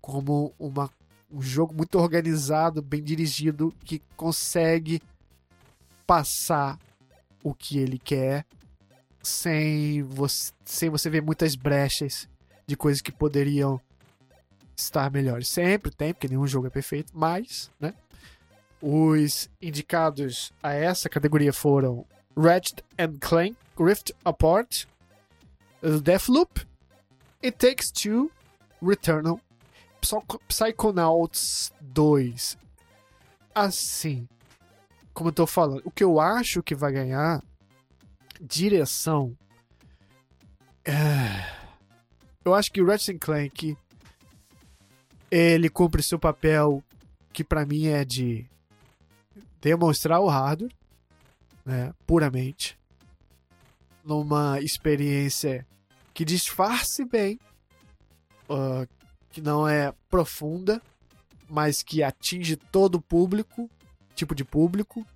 como uma, um jogo muito organizado, bem dirigido, que consegue passar o que ele quer sem você, sem você ver muitas brechas de coisas que poderiam estar melhores. Sempre tem, porque nenhum jogo é perfeito, mas, né? Os indicados a essa categoria foram Ratchet and Clank Rift Apart, Deathloop, It Takes Two, Returnal, Psychonauts 2. Assim, como eu tô falando, o que eu acho que vai ganhar direção. é, Eu acho que o Ratchet Clank ele cumpre seu papel que pra mim é de demonstrar o hardware, né, puramente, numa experiência que disfarce bem, ah, que não é profunda, mas que atinge todo o público, tipo de público,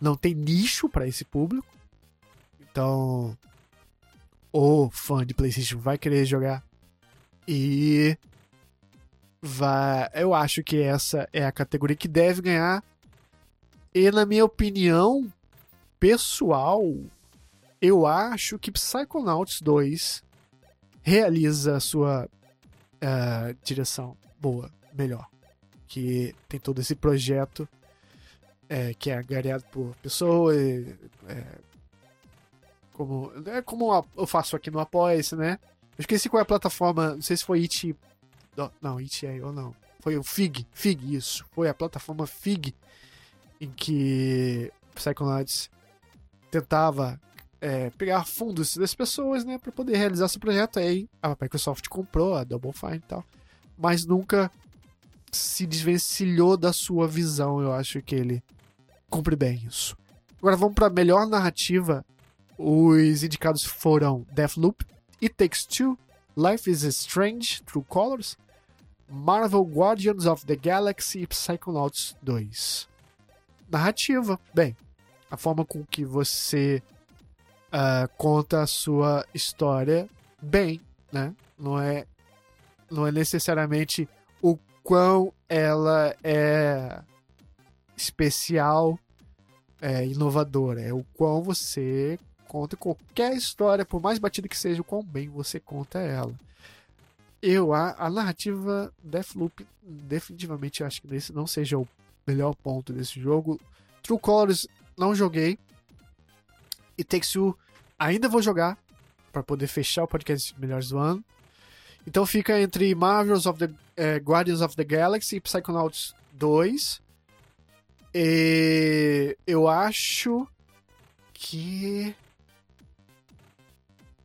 não tem nicho pra esse público. Então, o fã de PlayStation vai querer jogar e vai, eu acho que essa é a categoria que deve ganhar. E na minha opinião pessoal, eu acho que Psychonauts 2 realiza a sua eh, direção boa, melhor. Que tem todo esse projeto eh, que é agariado por pessoas, eh, como, é como eu faço aqui no Apoia-se, né? Eu esqueci qual é a plataforma, não sei se foi It. Não It é ou não. Foi o Fig, Fig, isso. Foi a plataforma Fig em que Psychonauts tentava é, pegar fundos das pessoas, né, para poder realizar seu projeto. Aí a Microsoft comprou a Double Fine e tal, mas nunca se desvencilhou da sua visão. Eu acho que ele cumpre bem isso. Agora vamos para melhor narrativa. Os indicados foram Deathloop, It Takes Two, Life is Strange, True Colors, Marvel Guardians of the Galaxy e Psychonauts 2. Narrativa, bem, a forma com que você ah, conta a sua história bem, né? Não é, não é necessariamente o quão ela é especial, é, inovadora, é o quão você conta qualquer história, por mais batida que seja, o quão bem você conta ela. Eu, a, a narrativa Deathloop, definitivamente acho que esse não seja o melhor ponto desse jogo. True Colors não joguei. E Takes Two ainda vou jogar para poder fechar o podcast melhores do ano. Então fica entre Marvels of the eh, Guardians of the Galaxy e Psychonauts 2. E eu acho que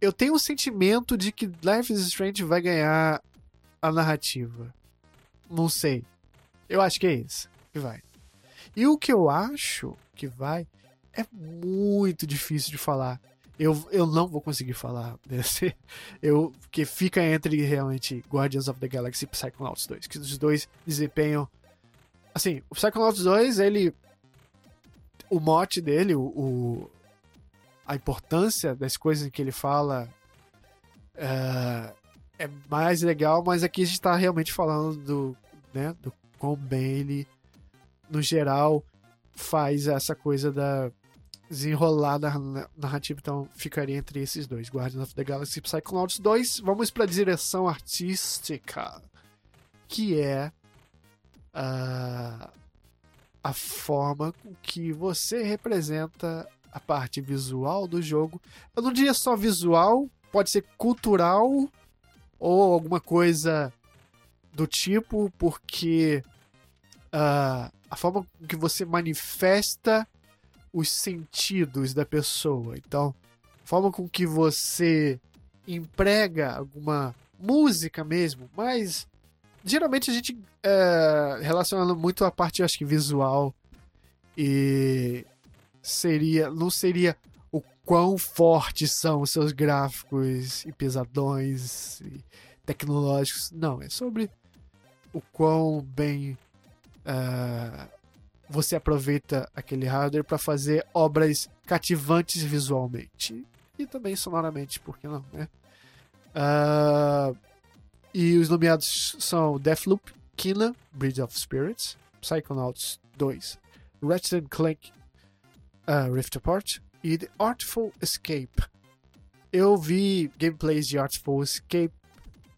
eu tenho um sentimento de que Life is Strange vai ganhar a narrativa. Não sei. Eu acho que é isso que vai. E o que eu acho que vai é muito difícil de falar. Eu, eu não vou conseguir falar desse. Eu, que fica entre realmente Guardians of the Galaxy e Psychonauts 2. Que os dois desempenham. Assim, o Psychonauts 2, ele. O mote dele, o, o a importância das coisas que ele fala. É, é mais legal, mas aqui a gente tá realmente falando do. Né, do quão bem ele, no geral, faz essa coisa da desenrolar da narrativa, então ficaria entre esses dois, Guardians of the Galaxy e Psychonauts 2. Vamos para a direção artística, que é uh, a forma com que você representa a parte visual do jogo. Eu não diria só visual, pode ser cultural ou alguma coisa do tipo, porque uh, a forma que você manifesta os sentidos da pessoa. Então, a forma com que você emprega alguma música mesmo, mas geralmente a gente é, relaciona muito a parte, acho que visual e seria, não seria o quão fortes são os seus gráficos e pesadões e tecnológicos. Não, é sobre o quão bem uh, você aproveita aquele hardware para fazer obras cativantes visualmente e também sonoramente, por que não, né? Uh, e os nomeados são Deathloop, Kina, Bridge of Spirits, Psychonauts 2, Ratchet Clank uh, Rift Apart e The Artful Escape. Eu vi gameplays de Artful Escape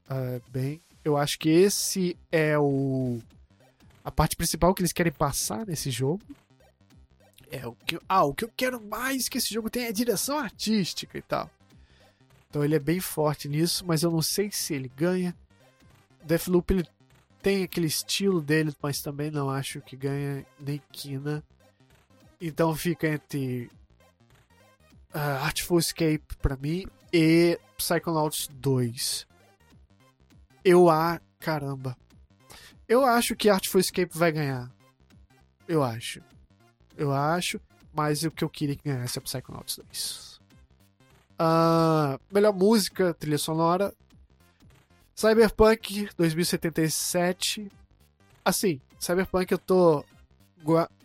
uh, bem. Eu acho que esse é o a parte principal que eles querem passar nesse jogo. É o que, ah, o que eu quero mais que esse jogo tenha é direção artística e tal. Então ele é bem forte nisso, mas eu não sei se ele ganha. Deathloop ele tem aquele estilo dele, mas também não acho que ganha nem Kina. Então fica entre uh, Artful Escape para mim e Psychonauts 2. Eu a ah, caramba. Eu acho que Artful Escape vai ganhar. Eu acho. Eu acho. Mas o que eu queria que ganhasse é Psychonauts 2. Uh, melhor música, trilha sonora. Cyberpunk 2077. Assim, Cyberpunk eu tô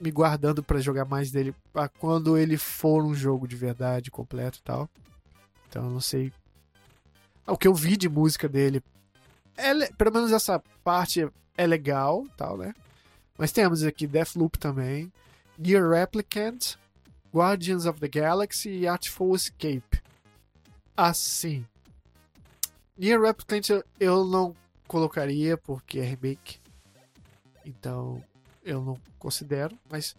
me guardando para jogar mais dele pra quando ele for um jogo de verdade, completo e tal. Então eu não sei. O que eu vi de música dele. É, pelo menos essa parte é legal, tal, né? Mas temos aqui Deathloop também, Near Replicant, Guardians of the Galaxy e Artful Escape. Assim, Near Replicant eu não colocaria porque é remake, então eu não considero, mas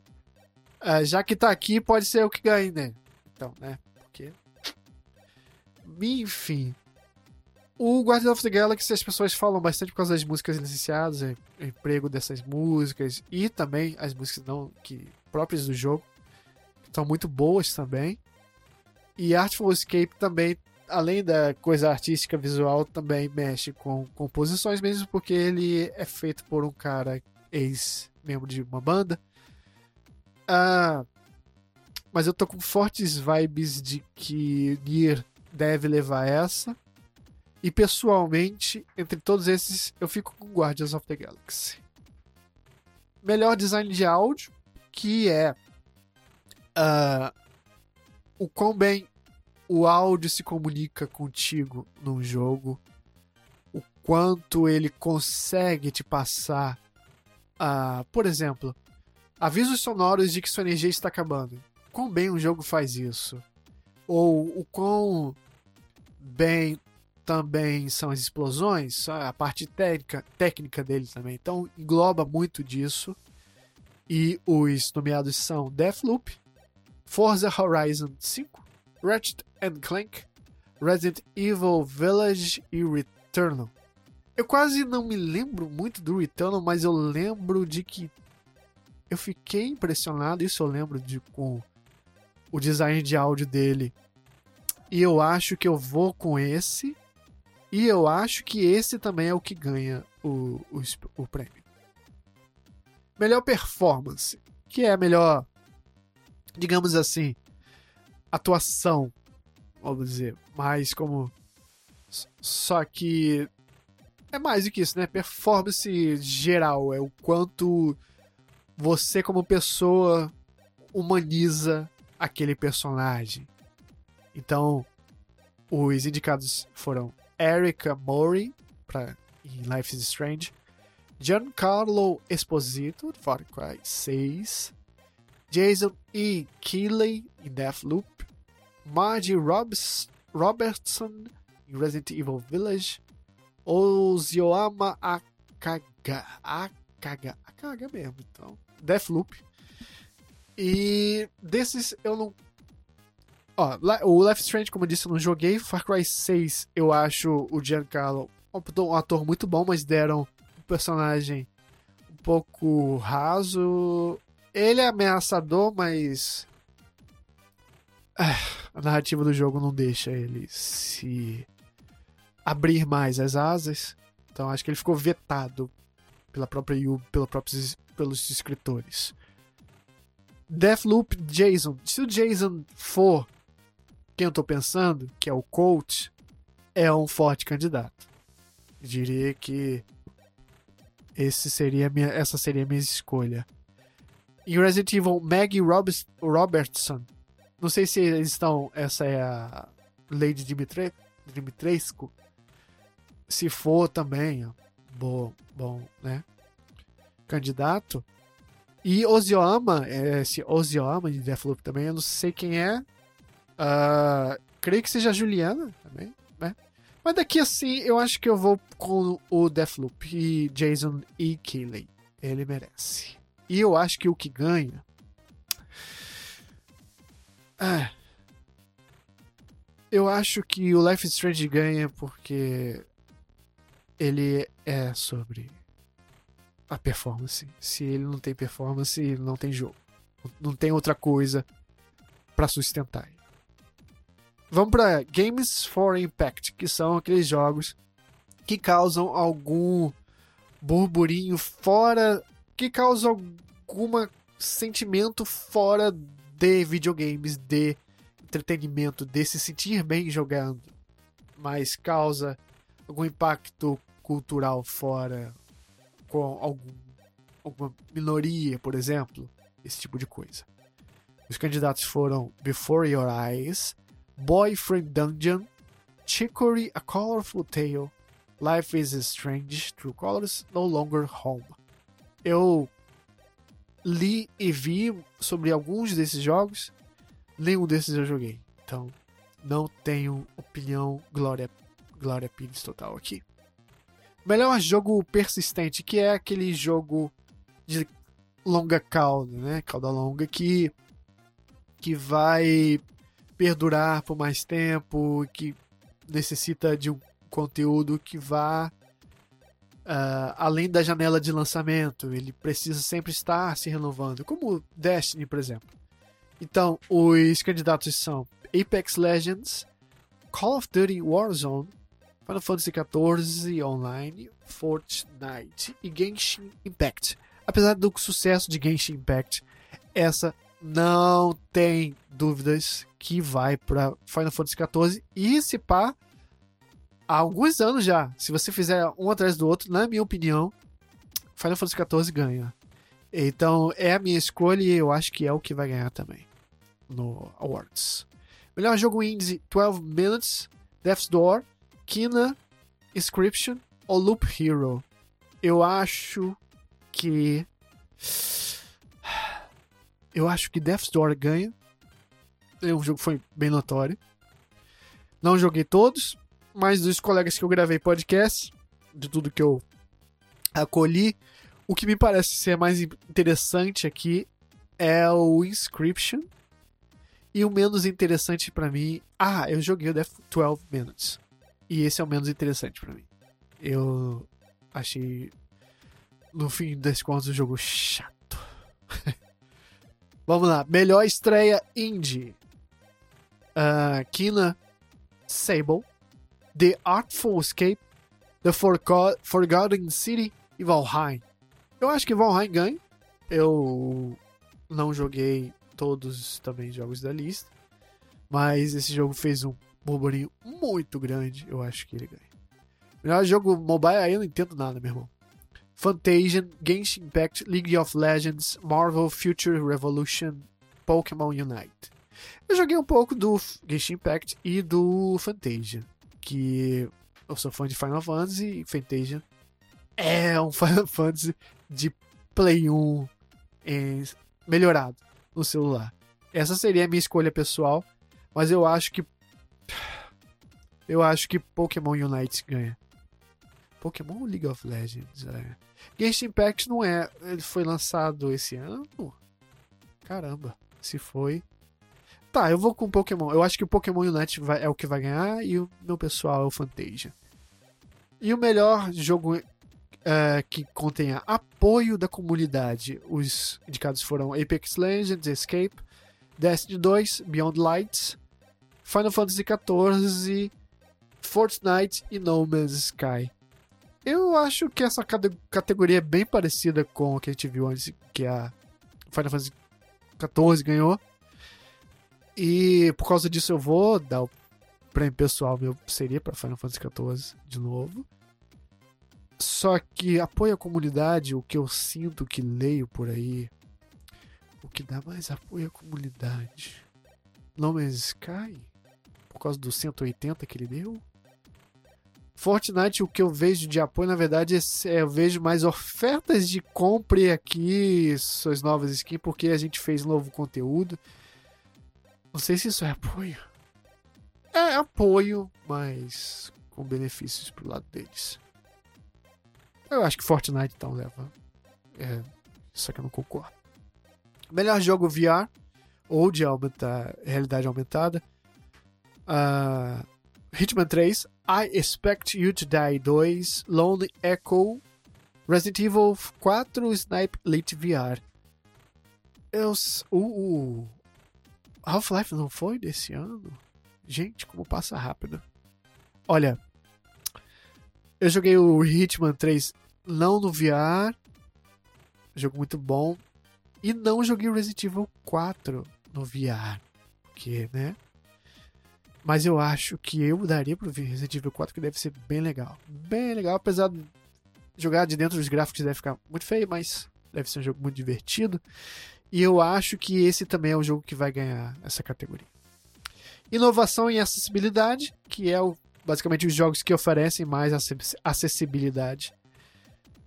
uh, já que tá aqui, pode ser o que ganhe, né? Então, né? Porque. Enfim, o Guardians of the Galaxy as pessoas falam bastante por causa das músicas licenciadas, o emprego dessas músicas e também as músicas não que próprias do jogo, que estão muito boas também. E Artful Escape também, além da coisa artística visual, também mexe com composições mesmo porque ele é feito por um cara ex-membro de uma banda. Ah, mas eu tô com fortes vibes de que Nier deve levar essa. E pessoalmente, entre todos esses, eu fico com Guardians of the Galaxy. Melhor design de áudio, que é uh, o quão bem o áudio se comunica contigo num jogo, o quanto ele consegue te passar, uh, por exemplo, avisos sonoros de que sua energia está acabando. Quão bem um jogo faz isso? Ou o quão bem também são as explosões, a parte técnica, técnica dele também. Então engloba muito disso. E os nomeados são Deathloop, Forza Horizon 5, Ratchet Clank, Resident Evil Village e Returnal. Eu quase não me lembro muito do Returnal, mas eu lembro de que eu fiquei impressionado, isso eu lembro de com o design de áudio dele. E eu acho que eu vou com esse. E eu acho que esse também é o que ganha o, o, o prêmio. Melhor performance, que é a melhor, digamos assim, atuação vamos dizer, mais como. Só que é mais do que isso, né? Performance geral é o quanto você como pessoa humaniza aquele personagem. Então, os indicados foram Erica Mori para em Life is Strange, Giancarlo Esposito, Far Cry 6, Jason E. Keeley em Deathloop, Margie Robs, Robertson em Resident Evil Village, Ozioama Akaga, Akaga, Akaga mesmo, então, Deathloop. E desses eu não Ó, o Left Strange, como eu disse, eu não joguei. Far Cry 6, eu acho o Giancarlo um ator muito bom, mas deram um personagem um pouco raso. Ele é ameaçador, mas. Ah, a narrativa do jogo não deixa ele se abrir mais as asas. Então acho que ele ficou vetado pela própria Yubi, pela próprios, pelos escritores. Deathloop Jason. Se o Jason for quem eu tô pensando, que é o coach, é um forte candidato. Eu diria que esse seria minha, essa seria a minha escolha. Em Resident Evil, Maggie Robertson. Não sei se eles estão. Essa é a Lady Dimitre, Dimitrescu. Se for também, bom, bom, né? Candidato. E Ozioama, esse Ozioama de Deathloop também, eu não sei quem é. Uh, creio que seja a Juliana também, né? Mas daqui assim, eu acho que eu vou com o Deathloop e Jason E. Keighley. Ele merece. E eu acho que o que ganha. É. Eu acho que o Life is Strange ganha porque ele é sobre a performance. Se ele não tem performance, não tem jogo. Não tem outra coisa para sustentar. Vamos para Games for Impact, que são aqueles jogos que causam algum burburinho fora, que causam algum sentimento fora de videogames, de entretenimento, de se sentir bem jogando, mas causa algum impacto cultural fora com algum, alguma minoria, por exemplo, esse tipo de coisa. Os candidatos foram Before Your Eyes, Boyfriend Dungeon, Chicory A Colorful Tale, Life is Strange, True Colors, No Longer Home. Eu li e vi sobre alguns desses jogos, nenhum desses eu joguei. Então, não tenho opinião Glória, Glória Pires total aqui. Melhor jogo persistente, que é aquele jogo de longa cauda, né? Cauda longa que que vai perdurar por mais tempo, que necessita de um conteúdo que vá uh, além da janela de lançamento. Ele precisa sempre estar se renovando, como Destiny, por exemplo. Então, os candidatos são Apex Legends, Call of Duty Warzone, Final Fantasy XIV Online, Fortnite e Genshin Impact. Apesar do sucesso de Genshin Impact, essa não tem dúvidas que vai para Final Fantasy XIV e se pá há alguns anos já. Se você fizer um atrás do outro, na minha opinião, Final Fantasy XIV ganha. Então é a minha escolha e eu acho que é o que vai ganhar também no Awards. Melhor jogo indie 12 Minutes, Death's Door, Kina, Inscription ou Loop Hero. Eu acho que eu acho que Death's Door ganha. O jogo foi bem notório. Não joguei todos, mas dos colegas que eu gravei podcast, de tudo que eu acolhi, o que me parece ser mais interessante aqui é o Inscription. E o menos interessante para mim. Ah, eu joguei o Death 12 Minutes. E esse é o menos interessante para mim. Eu achei. No fim das contas, o jogo chato. Vamos lá. Melhor estreia indie. Uh, Kina Sable. The Artful Escape. The Forgo Forgotten City e Valheim. Eu acho que Valheim ganha. Eu não joguei todos também jogos da lista. Mas esse jogo fez um burburinho muito grande, eu acho que ele ganha. Melhor jogo mobile, aí eu não entendo nada, meu irmão. Fantasian, Genshin Impact, League of Legends, Marvel Future Revolution, Pokémon Unite. Eu joguei um pouco do Genshin Impact e do Fantasia, que eu sou fã de Final Fantasy e Fantasia é um Final Fantasy de Play 1 em, melhorado no celular. Essa seria a minha escolha pessoal, mas eu acho que eu acho que Pokémon Unite ganha. Pokémon League of Legends, é. Genshin Impact não é, ele foi lançado esse ano? Caramba, se foi. Tá, eu vou com Pokémon. Eu acho que o Pokémon Unite vai, é o que vai ganhar e o meu pessoal é o Fantasia. E o melhor jogo é, que contenha apoio da comunidade. Os indicados foram Apex Legends, Escape, Destiny 2, Beyond Lights, Final Fantasy XIV, Fortnite e No Man's Sky. Eu acho que essa categoria é bem parecida com o que a gente viu antes, que a Final Fantasy XIV ganhou. E por causa disso eu vou dar o prêmio pessoal meu seria para Final Fantasy XIV de novo. Só que apoio à comunidade, o que eu sinto que leio por aí, o que dá mais apoio à comunidade. No Man's Sky? Por causa do 180 que ele deu? Fortnite, o que eu vejo de apoio, na verdade, é, eu vejo mais ofertas de compre aqui suas novas skins, porque a gente fez novo conteúdo. Não sei se isso é apoio. É apoio, mas com benefícios pro lado deles. Eu acho que Fortnite então leva. É, só que eu não concordo. Melhor jogo VR ou de aumentar, realidade aumentada. Uh, Hitman 3, I Expect You to Die 2, Lonely Echo, Resident Evil 4, Snipe Elite VR. Eu, o, o Half-Life não foi desse ano? Gente, como passa rápido. Olha, eu joguei o Hitman 3 não no VR. Jogo muito bom. E não joguei o Resident Evil 4 no VR. Porque, né? Mas eu acho que eu daria pro Resident Evil 4 que deve ser bem legal. Bem legal, apesar de jogar de dentro dos gráficos deve ficar muito feio, mas deve ser um jogo muito divertido. E eu acho que esse também é o jogo que vai ganhar essa categoria. Inovação em acessibilidade, que é o basicamente os jogos que oferecem mais acessibilidade,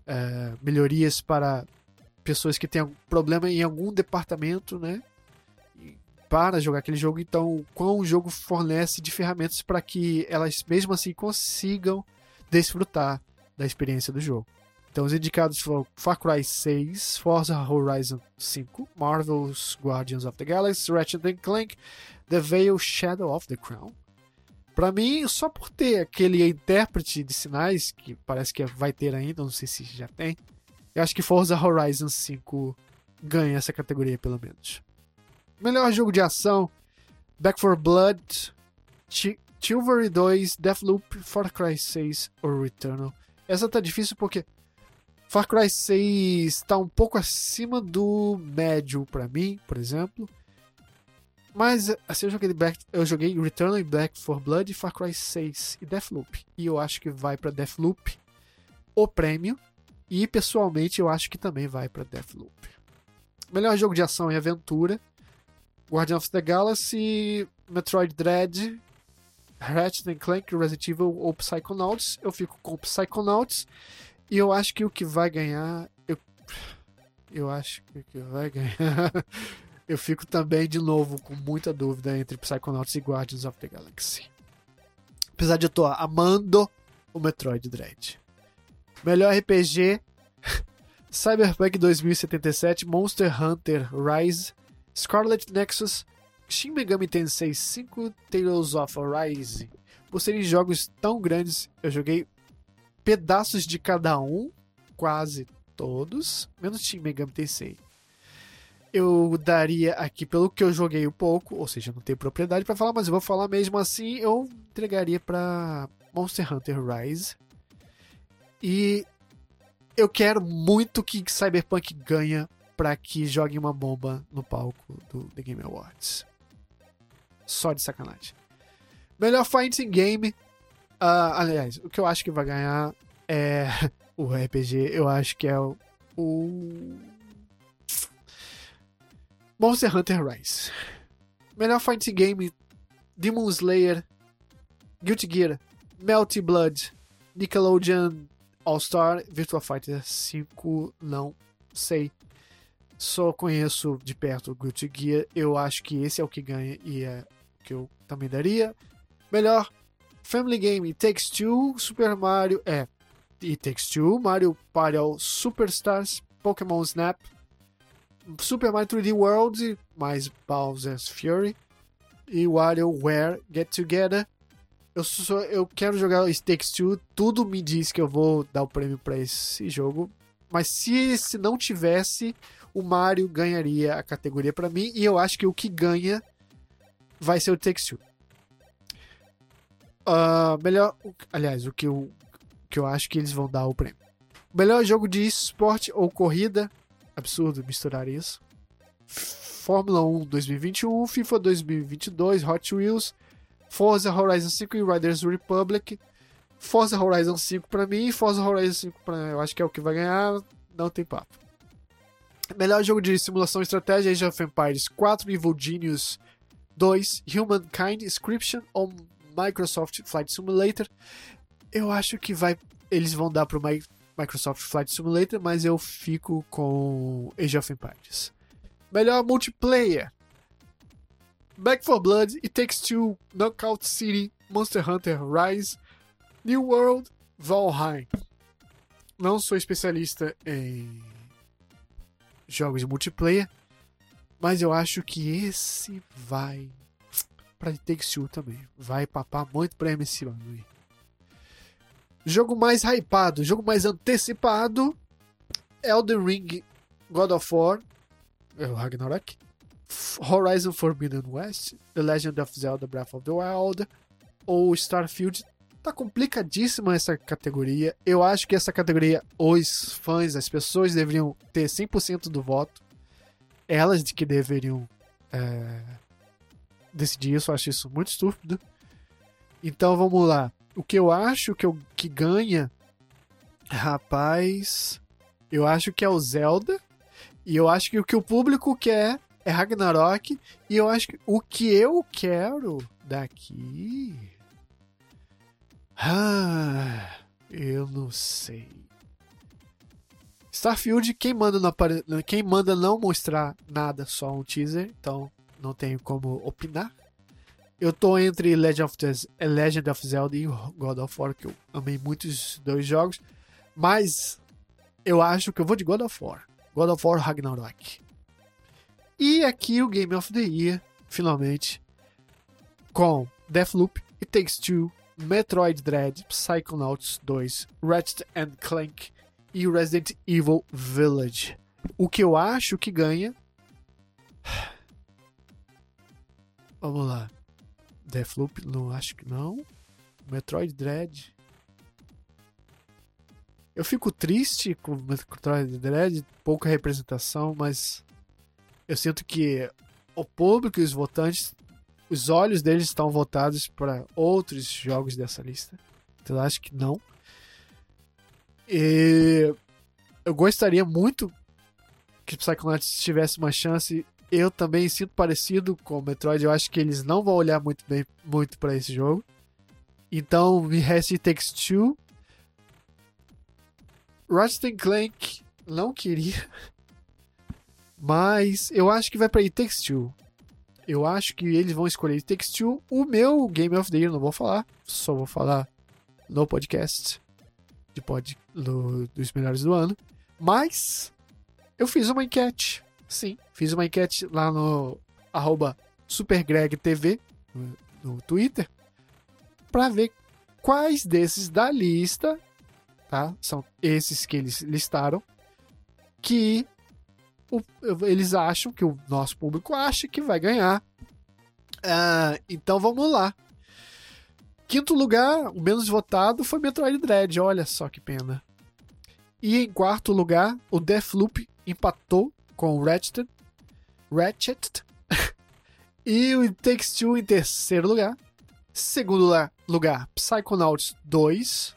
é, melhorias para pessoas que têm problema em algum departamento, né? Para jogar aquele jogo, então, qual o jogo fornece de ferramentas para que elas mesmo assim consigam desfrutar da experiência do jogo. Então, os indicados foram Far Cry 6, Forza Horizon 5, Marvel's Guardians of the Galaxy, Ratchet Clank, The Veil Shadow of the Crown, para mim, só por ter aquele intérprete de sinais, que parece que vai ter ainda, não sei se já tem, eu acho que Forza Horizon 5 ganha essa categoria, pelo menos. Melhor jogo de ação: Back 4 Blood, Chivalry 2, Deathloop, Far Cry 6 ou Returnal. Essa tá difícil porque Far Cry 6 tá um pouco acima do médio para mim, por exemplo. Mas assim, eu joguei Black, eu joguei Return e Black for Blood, Far Cry 6 e Deathloop. E eu acho que vai para Deathloop o prêmio. E pessoalmente eu acho que também vai para Deathloop. Melhor jogo de ação e aventura: Guardian of the Galaxy, Metroid Dread, Ratchet Clank, Resident Evil ou Psychonauts. Eu fico com Psychonauts. E eu acho que o que vai ganhar. Eu, eu acho que o que vai ganhar. eu fico também, de novo, com muita dúvida entre Psychonauts e Guardians of the Galaxy. Apesar de eu estar amando o Metroid Dread. Melhor RPG: Cyberpunk 2077, Monster Hunter Rise, Scarlet Nexus, Shin Megami Tensei 5, Tales of Arise. Por serem jogos tão grandes, eu joguei pedaços de cada um, quase todos, menos Shin Megami Tensei eu daria aqui, pelo que eu joguei um pouco, ou seja, não tenho propriedade para falar, mas eu vou falar mesmo assim, eu entregaria para Monster Hunter Rise. E eu quero muito que Cyberpunk ganha para que jogue uma bomba no palco do The Game Awards. Só de sacanagem. Melhor fighting game. ah, aliás, o que eu acho que vai ganhar é o RPG. Eu acho que é o. o... Monster Hunter Rise. Melhor fighting game. Demon Slayer. Guilty Gear. Melty Blood. Nickelodeon All-Star. Virtua Fighter 5. Não sei. Só conheço de perto o Guilty Gear. Eu acho que esse é o que ganha e é o que eu também daria. Melhor Family Game Takes Two, Super Mario. É. It Takes Two, Mario Party All Superstars, Pokémon Snap, Super Mario 3D World, mais Bowser's Fury e WarioWare Get Together. Eu, sou, eu quero jogar It Takes Two, tudo me diz que eu vou dar o prêmio para esse jogo. Mas se, se não tivesse, o Mario ganharia a categoria para mim. E eu acho que o que ganha vai ser o Two. Uh, melhor. Aliás, o que eu, que eu acho que eles vão dar o prêmio. Melhor jogo de esporte ou corrida. Absurdo misturar isso. Fórmula 1 2021, FIFA 2022, Hot Wheels, Forza Horizon 5 e Riders Republic. Forza Horizon 5 para mim, Forza Horizon 5 para eu acho que é o que vai ganhar, não tem papo. Melhor jogo de simulação e estratégia Age of Empires 4, Evil Genius 2, Humankind Inscription ou Microsoft Flight Simulator. Eu acho que vai eles vão dar pro Microsoft Flight Simulator, mas eu fico com Age of Empires. Melhor multiplayer. Back 4 Blood, It Takes Two, Knockout City, Monster Hunter Rise, New World, Valheim. Não sou especialista em jogos de multiplayer, mas eu acho que esse vai para Takes Two também. Vai papar muito ano aí. Jogo mais hypado, jogo mais antecipado, Elden Ring, God of War, é o Ragnarok, Horizon Forbidden West, The Legend of Zelda Breath of the Wild ou Starfield. Tá complicadíssima essa categoria. Eu acho que essa categoria, os fãs, as pessoas deveriam ter 100% do voto. Elas de que deveriam é, decidir isso. Eu acho isso muito estúpido. Então vamos lá. O que eu acho que, eu, que ganha, rapaz, eu acho que é o Zelda. E eu acho que o que o público quer é Ragnarok. E eu acho que o que eu quero daqui. Ah, eu não sei. Starfield, quem manda, não quem manda não mostrar nada, só um teaser, então não tenho como opinar. Eu tô entre Legend of, The... Legend of Zelda e God of War, que eu amei muito os dois jogos, mas eu acho que eu vou de God of War. God of War Ragnarok. E aqui o Game of the Year, finalmente, com Deathloop, It Takes Two, Metroid Dread, Psychonauts 2, Ratchet and Clank e Resident Evil Village. O que eu acho que ganha. Vamos lá. Deathloop, não acho que não. Metroid Dread. Eu fico triste com Metroid Dread, pouca representação, mas eu sinto que o público e os votantes, os olhos deles estão votados para outros jogos dessa lista. Então eu acho que não. E eu gostaria muito que Psychonauts tivesse uma chance. Eu também sinto parecido com o Metroid. Eu acho que eles não vão olhar muito bem muito para esse jogo. Então me resta Takes Two. Ratchet Clank não queria. Mas eu acho que vai para It Takes Two. Eu acho que eles vão escolher It Takes Two. O meu Game of the Year não vou falar. Só vou falar no podcast de pod, do, dos melhores do ano. Mas eu fiz uma enquete. Sim, fiz uma enquete lá no arroba SuperGregTV no, no Twitter para ver quais desses da lista, tá? São esses que eles listaram que eles acham que o nosso público acha que vai ganhar. Uh, então vamos lá. Quinto lugar, o menos votado foi Metroid Dread. Olha só que pena. E em quarto lugar, o Deathloop empatou com o Ratchet. Ratchet. e o It Takes Two em terceiro lugar. Segundo la- lugar, Psychonauts 2.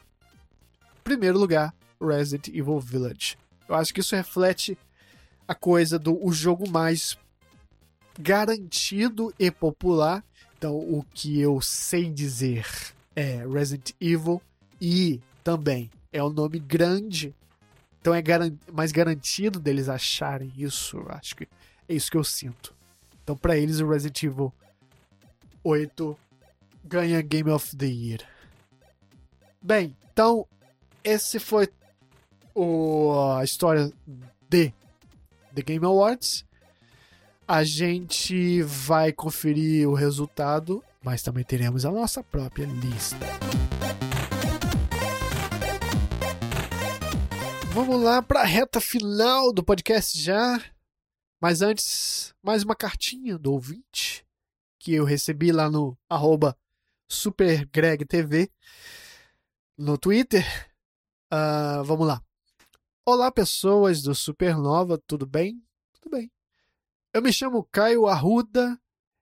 Primeiro lugar, Resident Evil Village. Eu acho que isso reflete a coisa do o jogo mais garantido e popular. Então, o que eu sei dizer é Resident Evil e também é o nome grande. Então é garan- mais garantido deles acharem isso. Acho que é isso que eu sinto. Então, pra eles, o Resident Evil 8 ganha Game of the Year. Bem, então, esse foi o, a história de The Game Awards. A gente vai conferir o resultado, mas também teremos a nossa própria lista. Vamos lá para a reta final do podcast já. Mas antes, mais uma cartinha do ouvinte que eu recebi lá no SuperGregTV no Twitter. Ah, vamos lá. Olá, pessoas do Supernova, tudo bem? Tudo bem. Eu me chamo Caio Arruda.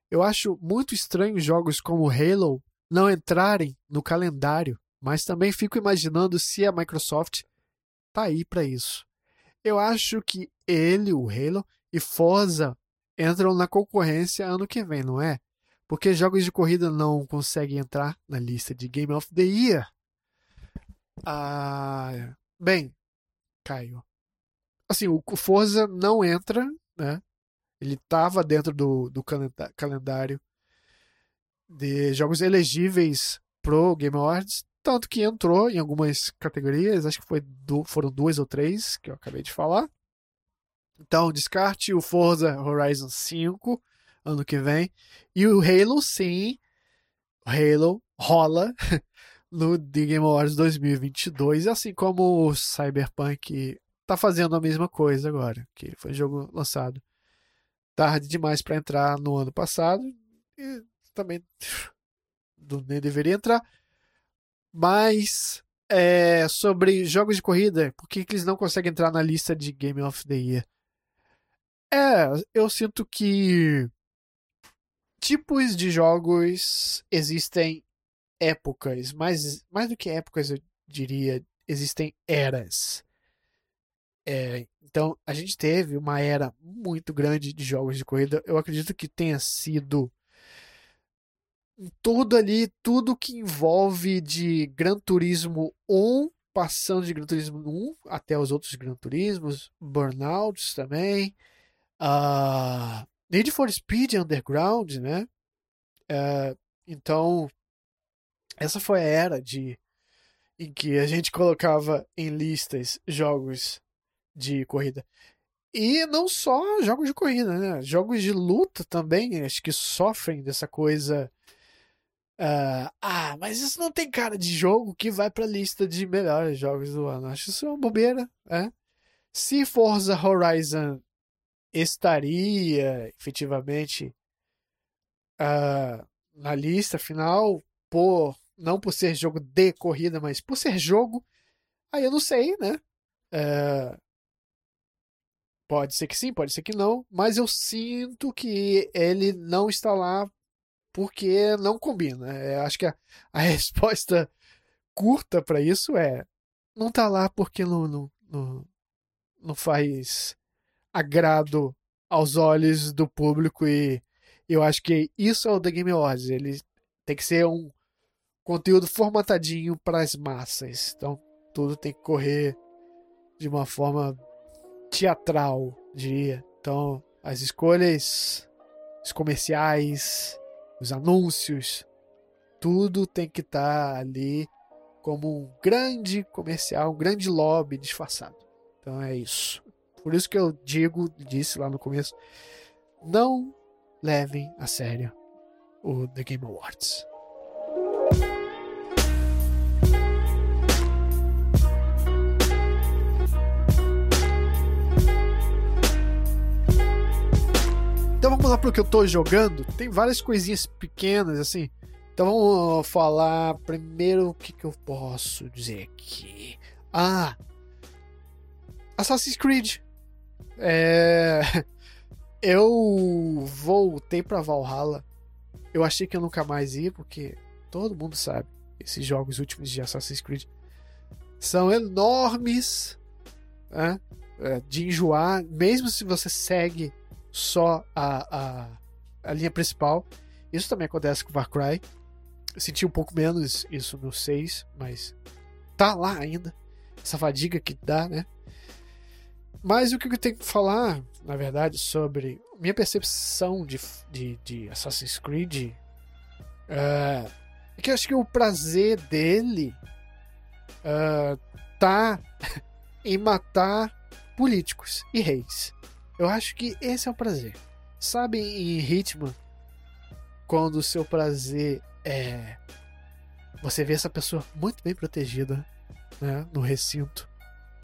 Eu acho muito estranho jogos como Halo não entrarem no calendário, mas também fico imaginando se a Microsoft tá aí para isso. Eu acho que ele, o Halo e Forza entram na concorrência ano que vem, não é? Porque jogos de corrida não conseguem entrar na lista de Game of the Year. Ah, bem, Caio. Assim, o Forza não entra, né? Ele estava dentro do, do calendário de jogos elegíveis pro Game Awards, tanto que entrou em algumas categorias, acho que foi du- foram duas ou três que eu acabei de falar. Então, descarte o Forza Horizon 5 ano que vem. E o Halo, sim. O Halo rola no The Game Awards 2022, assim como o Cyberpunk tá fazendo a mesma coisa agora, que foi um jogo lançado tarde demais para entrar no ano passado e também nem deveria entrar. Mas é, sobre jogos de corrida, por que, que eles não conseguem entrar na lista de Game of the Year? É, eu sinto que tipos de jogos existem épocas, mas mais do que épocas, eu diria, existem eras. É, então, a gente teve uma era muito grande de jogos de corrida. Eu acredito que tenha sido tudo ali, tudo que envolve de Gran Turismo 1, passando de Gran Turismo 1 até os outros Gran Turismos, Burnouts também, ah, Need for Speed Underground, né? É, então, essa foi a era de em que a gente colocava em listas jogos de corrida. E não só jogos de corrida, né? Jogos de luta também, acho que sofrem dessa coisa. ah, ah, mas isso não tem cara de jogo que vai pra lista de melhores jogos do ano. Acho isso uma bobeira, né? Se Forza Horizon estaria efetivamente ah, na lista final, por não por ser jogo de corrida, mas por ser jogo, aí eu não sei, né? É, Pode ser que sim, pode ser que não, mas eu sinto que ele não está lá porque não combina. É, acho que a, a resposta curta para isso é não está lá porque não, não, não, não faz agrado aos olhos do público e eu acho que isso é o The Game Awards. Ele tem que ser um conteúdo formatadinho para as massas. Então tudo tem que correr de uma forma teatral, diria. Então, as escolhas, os comerciais, os anúncios, tudo tem que estar ali como um grande comercial, um grande lobby disfarçado. Então é isso. Por isso que eu digo, disse lá no começo, não levem a sério o The Game Awards. Vamos lá pro que eu tô jogando. Tem várias coisinhas pequenas, assim. Então vamos falar primeiro o que, que eu posso dizer aqui. Ah! Assassin's Creed. É... Eu voltei pra Valhalla. Eu achei que eu nunca mais ia, porque Todo mundo sabe. Esses jogos últimos de Assassin's Creed são enormes né? É, de enjoar, mesmo se você segue só a, a, a linha principal. Isso também acontece com Far Cry. Senti um pouco menos isso no 6, mas tá lá ainda. Essa fadiga que dá, né? Mas o que eu tenho que falar, na verdade, sobre minha percepção de, de, de Assassin's Creed é, é que eu acho que o prazer dele uh, tá em matar políticos e reis. Eu acho que esse é o prazer. Sabe em Hitman, quando o seu prazer é você vê essa pessoa muito bem protegida né, no recinto.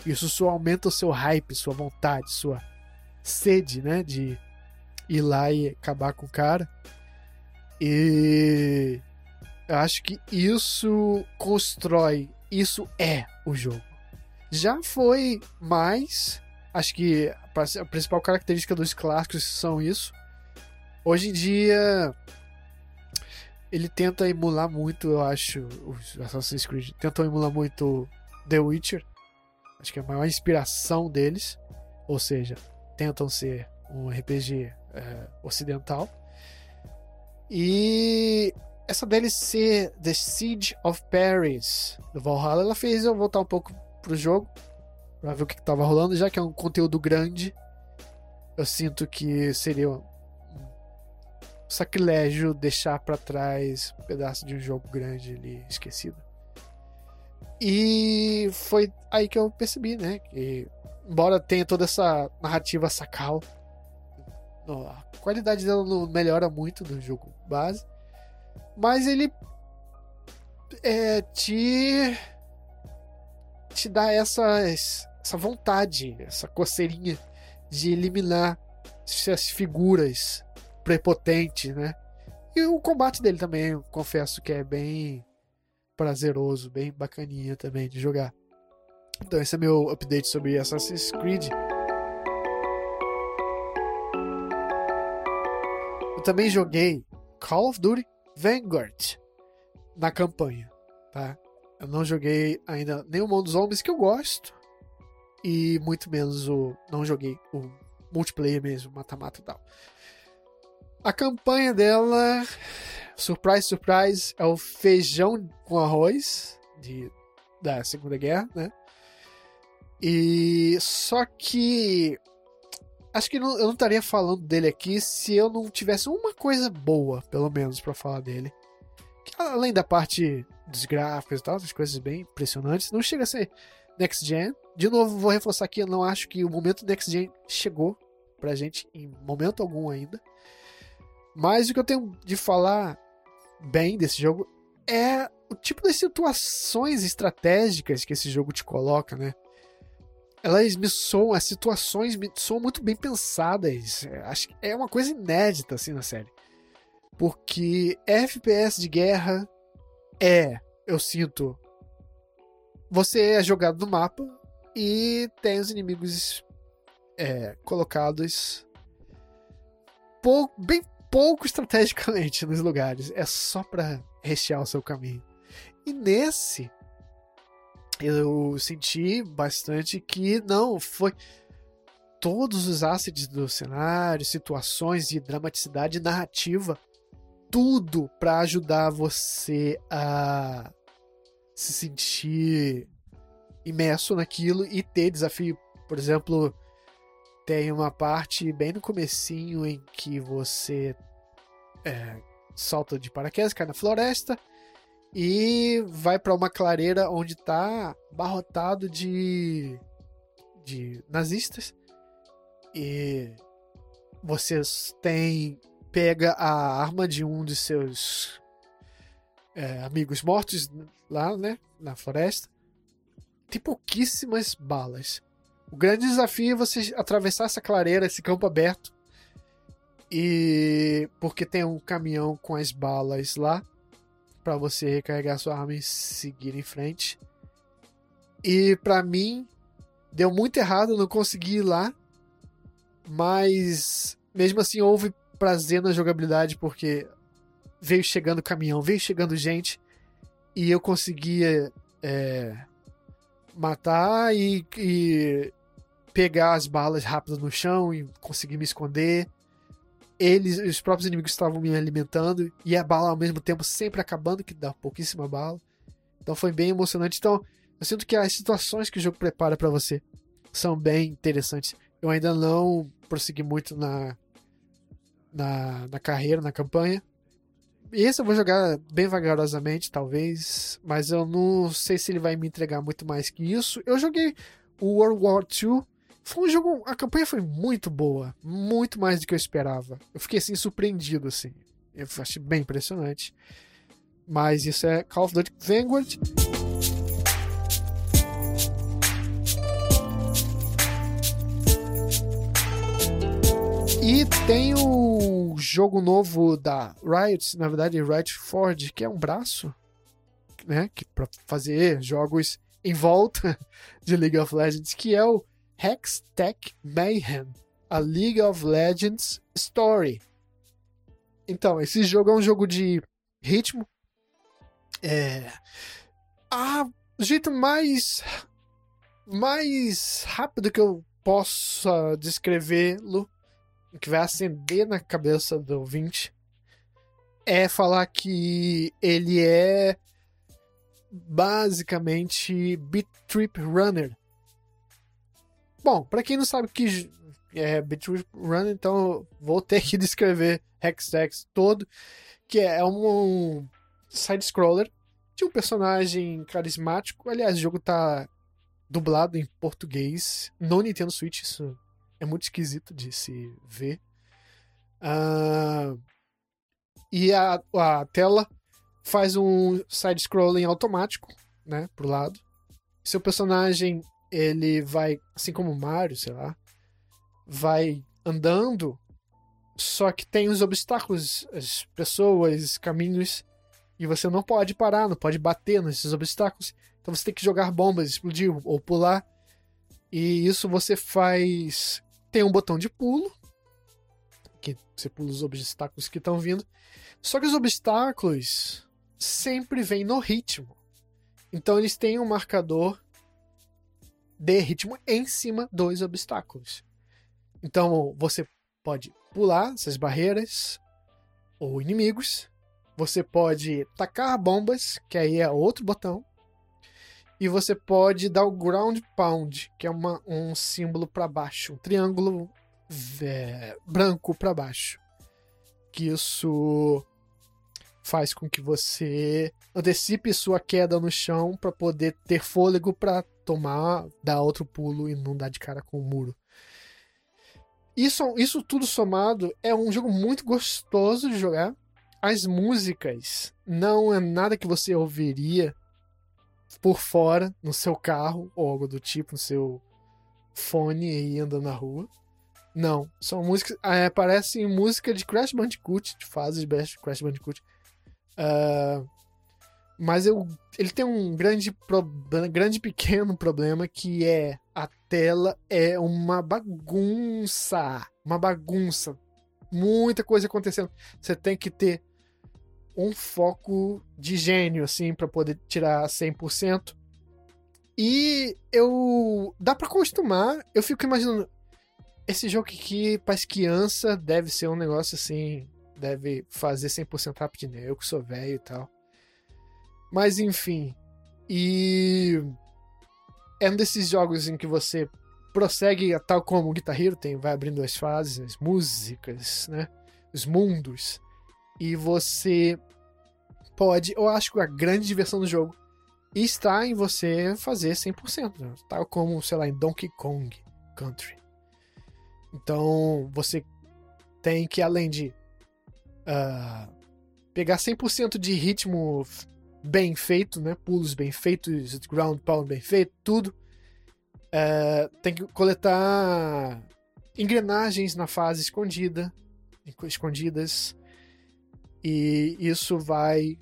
Isso só aumenta o seu hype, sua vontade, sua sede né, de ir lá e acabar com o cara. E eu acho que isso constrói, isso é o jogo. Já foi mais, acho que a principal característica dos clássicos são isso. Hoje em dia ele tenta emular muito, eu acho, os Assassin's Creed tentam emular muito The Witcher. Acho que é a maior inspiração deles, ou seja, tentam ser um RPG é, ocidental. E essa DLC The Siege of Paris do Valhalla, ela fez eu voltar um pouco pro jogo para ver o que, que tava rolando, já que é um conteúdo grande. Eu sinto que seria um sacrilégio deixar para trás um pedaço de um jogo grande ali esquecido. E foi aí que eu percebi, né, que embora tenha toda essa narrativa sacal, a qualidade dela não melhora muito no jogo base, mas ele é, te te dá essa, essa vontade, essa coceirinha de eliminar essas figuras prepotentes, né? E o combate dele também, eu confesso que é bem prazeroso, bem bacaninha também de jogar. Então esse é meu update sobre Assassin's Creed. Eu também joguei Call of Duty Vanguard na campanha, tá? Eu não joguei ainda nenhum dos Zombies que eu gosto. E muito menos o. Não joguei o multiplayer mesmo, mata-mata e tal. A campanha dela, surprise, surprise, é o feijão com arroz de, da Segunda Guerra, né? E só que acho que não, eu não estaria falando dele aqui se eu não tivesse uma coisa boa, pelo menos, para falar dele. Que, além da parte dos gráficos e tal, as coisas bem impressionantes. Não chega a ser next gen. De novo, vou reforçar aqui, eu não acho que o momento next gen chegou pra gente em momento algum ainda. Mas o que eu tenho de falar bem desse jogo é o tipo de situações estratégicas que esse jogo te coloca, né? Elas me soam, as situações me soam muito bem pensadas. Acho que é uma coisa inédita assim na série. Porque FPS de guerra é, eu sinto, você é jogado no mapa e tem os inimigos é, colocados bem pouco estrategicamente nos lugares. É só para rechear o seu caminho. E nesse, eu senti bastante que não foi todos os assets do cenário, situações de dramaticidade narrativa tudo para ajudar você a se sentir imerso naquilo e ter desafio. Por exemplo, tem uma parte bem no comecinho em que você é, salta de paraquedas, cai na floresta e vai para uma clareira onde está barrotado de, de nazistas e vocês têm pega a arma de um de seus é, amigos mortos lá, né, na floresta. Tem pouquíssimas balas. O grande desafio é você atravessar essa clareira, esse campo aberto. E porque tem um caminhão com as balas lá para você recarregar sua arma e seguir em frente. E para mim deu muito errado, não consegui ir lá. Mas mesmo assim houve prazer na jogabilidade, porque veio chegando caminhão, veio chegando gente, e eu conseguia é, matar e, e pegar as balas rápidas no chão e conseguir me esconder. Eles, os próprios inimigos estavam me alimentando e a bala ao mesmo tempo sempre acabando, que dá pouquíssima bala. Então foi bem emocionante. Então, eu sinto que as situações que o jogo prepara para você são bem interessantes. Eu ainda não prossegui muito na, na, na carreira, na campanha. Esse eu vou jogar bem vagarosamente, talvez, mas eu não sei se ele vai me entregar muito mais que isso. Eu joguei o World War II foi um jogo. A campanha foi muito boa. Muito mais do que eu esperava. Eu fiquei assim, surpreendido, assim. Eu achei bem impressionante. Mas isso é Call of Duty Vanguard. E tem o jogo novo da Riot, na verdade, Riot Forge, que é um braço, né, que para fazer jogos em volta de League of Legends, que é o Hextech Mayhem, a League of Legends Story. Então, esse jogo é um jogo de ritmo. É. A o jeito mais. mais rápido que eu possa descrevê-lo, que vai acender na cabeça do ouvinte, é falar que ele é basicamente Beat Trip Runner. Bom, para quem não sabe o que é Beat Run, então vou ter que descrever Hextex todo, que é um side-scroller de um personagem carismático. Aliás, o jogo tá dublado em português no Nintendo Switch, isso é muito esquisito de se ver. Uh, e a, a tela faz um side-scrolling automático, né, pro lado. Seu personagem ele vai, assim como o Mario, sei lá, vai andando, só que tem os obstáculos, as pessoas, caminhos, e você não pode parar, não pode bater nesses obstáculos. Então você tem que jogar bombas, explodir ou pular. E isso você faz. Tem um botão de pulo, que você pula os obstáculos que estão vindo. Só que os obstáculos sempre vêm no ritmo. Então eles têm um marcador de ritmo em cima dos obstáculos. Então você pode pular essas barreiras ou inimigos. Você pode tacar bombas, que aí é outro botão. E você pode dar o ground pound, que é uma, um símbolo para baixo, um triângulo é, branco para baixo. Que isso faz com que você antecipe sua queda no chão para poder ter fôlego para tomar, dar outro pulo e não dar de cara com o muro. Isso, isso tudo somado é um jogo muito gostoso de jogar. As músicas não é nada que você ouviria por fora no seu carro ou algo do tipo, no seu fone aí andando na rua. Não, são músicas. É, parecem música de Crash Bandicoot, de fases de Crash Bandicoot. Uh, mas eu, ele tem um grande, problema, grande pequeno problema que é a tela é uma bagunça. Uma bagunça. Muita coisa acontecendo. Você tem que ter um foco de gênio, assim, para poder tirar 100%. E eu. dá para acostumar. Eu fico imaginando. Esse jogo aqui, para as crianças, deve ser um negócio assim. Deve fazer 100% rapidinho. Eu que sou velho e tal. Mas enfim. E é um desses jogos em que você prossegue, tal como o Guitar Hero tem, vai abrindo as fases, as músicas, né? Os mundos. E você pode, eu acho que a grande diversão do jogo está em você fazer 100%, né? tal como, sei lá, em Donkey Kong Country. Então, você tem que, além de uh, pegar 100% de ritmo bem feito, né? Pulos bem feitos, ground pound bem feito, tudo. É, tem que coletar engrenagens na fase escondida, escondidas, e isso vai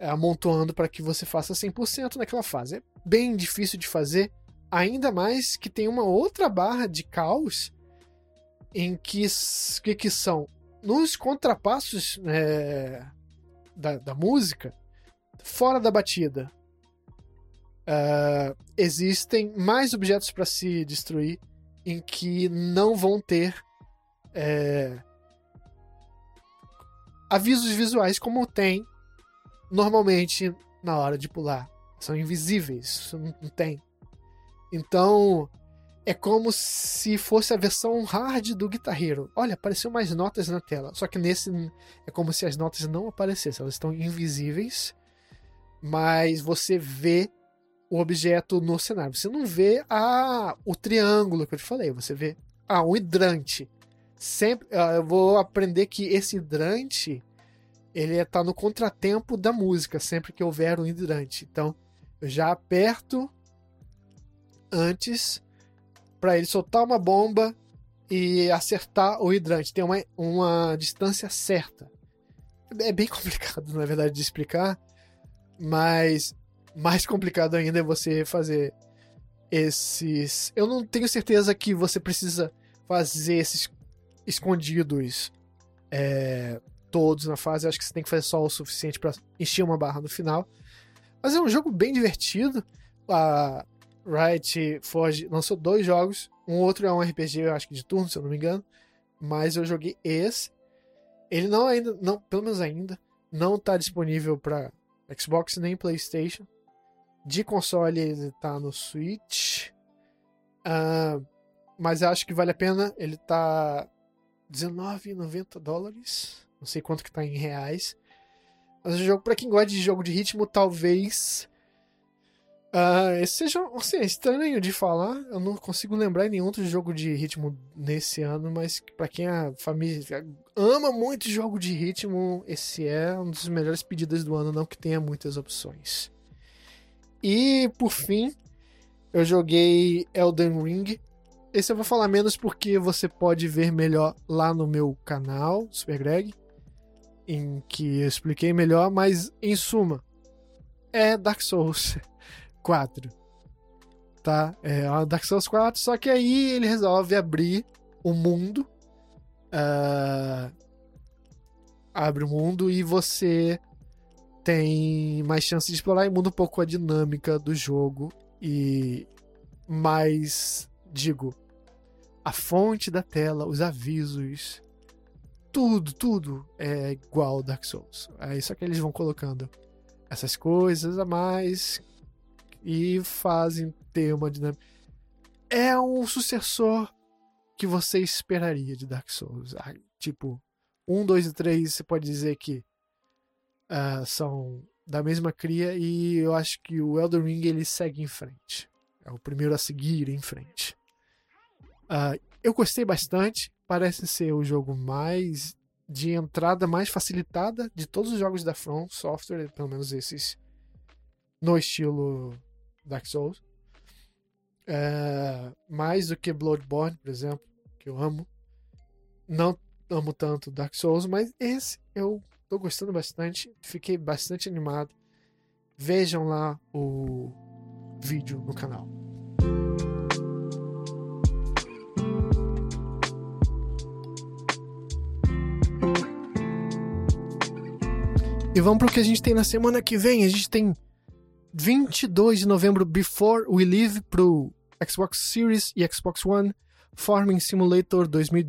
amontoando para que você faça 100% naquela fase. É bem difícil de fazer, ainda mais que tem uma outra barra de caos em que que, que são nos contrapassos é, da, da música, fora da batida, uh, existem mais objetos para se destruir em que não vão ter é, avisos visuais como tem normalmente na hora de pular. São invisíveis, não, tem. Então, é como se fosse a versão hard do Guitar Hero. Olha, apareceu mais notas na tela. Só que nesse é como se as notas não aparecessem, elas estão invisíveis, mas você vê o objeto no cenário. Você não vê a, o triângulo que eu te falei, você vê ah, um hidrante. Sempre, ah, eu vou aprender que esse hidrante ele está no contratempo da música, sempre que houver um hidrante. Então, eu já aperto antes para ele soltar uma bomba e acertar o hidrante. Tem uma, uma distância certa. É bem complicado, na verdade, de explicar, mas mais complicado ainda é você fazer esses. Eu não tenho certeza que você precisa fazer esses escondidos é, todos na fase. Acho que você tem que fazer só o suficiente para encher uma barra no final. Mas é um jogo bem divertido. A Riot Forge lançou dois jogos. Um outro é um RPG, eu acho que de turno, se eu não me engano. Mas eu joguei esse. Ele não ainda, não, pelo menos ainda, não está disponível para Xbox nem PlayStation. De console ele tá no Switch. Uh, mas acho que vale a pena. Ele tá 19,90 dólares. Não sei quanto que tá em reais. Mas o jogo, para quem gosta de jogo de ritmo, talvez Uh, esse seja assim, é estranho de falar, eu não consigo lembrar nenhum outro jogo de ritmo nesse ano, mas para quem a família ama muito jogo de ritmo, esse é um dos melhores pedidos do ano, não que tenha muitas opções. E por fim, eu joguei Elden Ring. Esse eu vou falar menos porque você pode ver melhor lá no meu canal, Super Greg, em que eu expliquei melhor, mas em suma, é Dark Souls. 4. Tá? É o Dark Souls 4, só que aí ele resolve abrir o mundo. Uh, abre o mundo e você tem mais chance de explorar e muda um pouco a dinâmica do jogo. E mais, digo, a fonte da tela, os avisos, tudo, tudo é igual Dark Souls. É só que eles vão colocando essas coisas a mais e fazem ter uma dinâmica. É um sucessor que você esperaria de Dark Souls. Ah, tipo, 1, 2 e 3 você pode dizer que uh, são da mesma cria e eu acho que o Elden Ring ele segue em frente. É o primeiro a seguir em frente. Uh, eu gostei bastante. Parece ser o jogo mais de entrada mais facilitada de todos os jogos da From Software, pelo menos esses no estilo Dark Souls. É, mais do que Bloodborne, por exemplo, que eu amo. Não amo tanto Dark Souls, mas esse eu tô gostando bastante. Fiquei bastante animado. Vejam lá o vídeo no canal. E vamos para o que a gente tem na semana que vem. A gente tem 22 de novembro, Before We Leave pro Xbox Series e Xbox One, Farming Simulator 2000,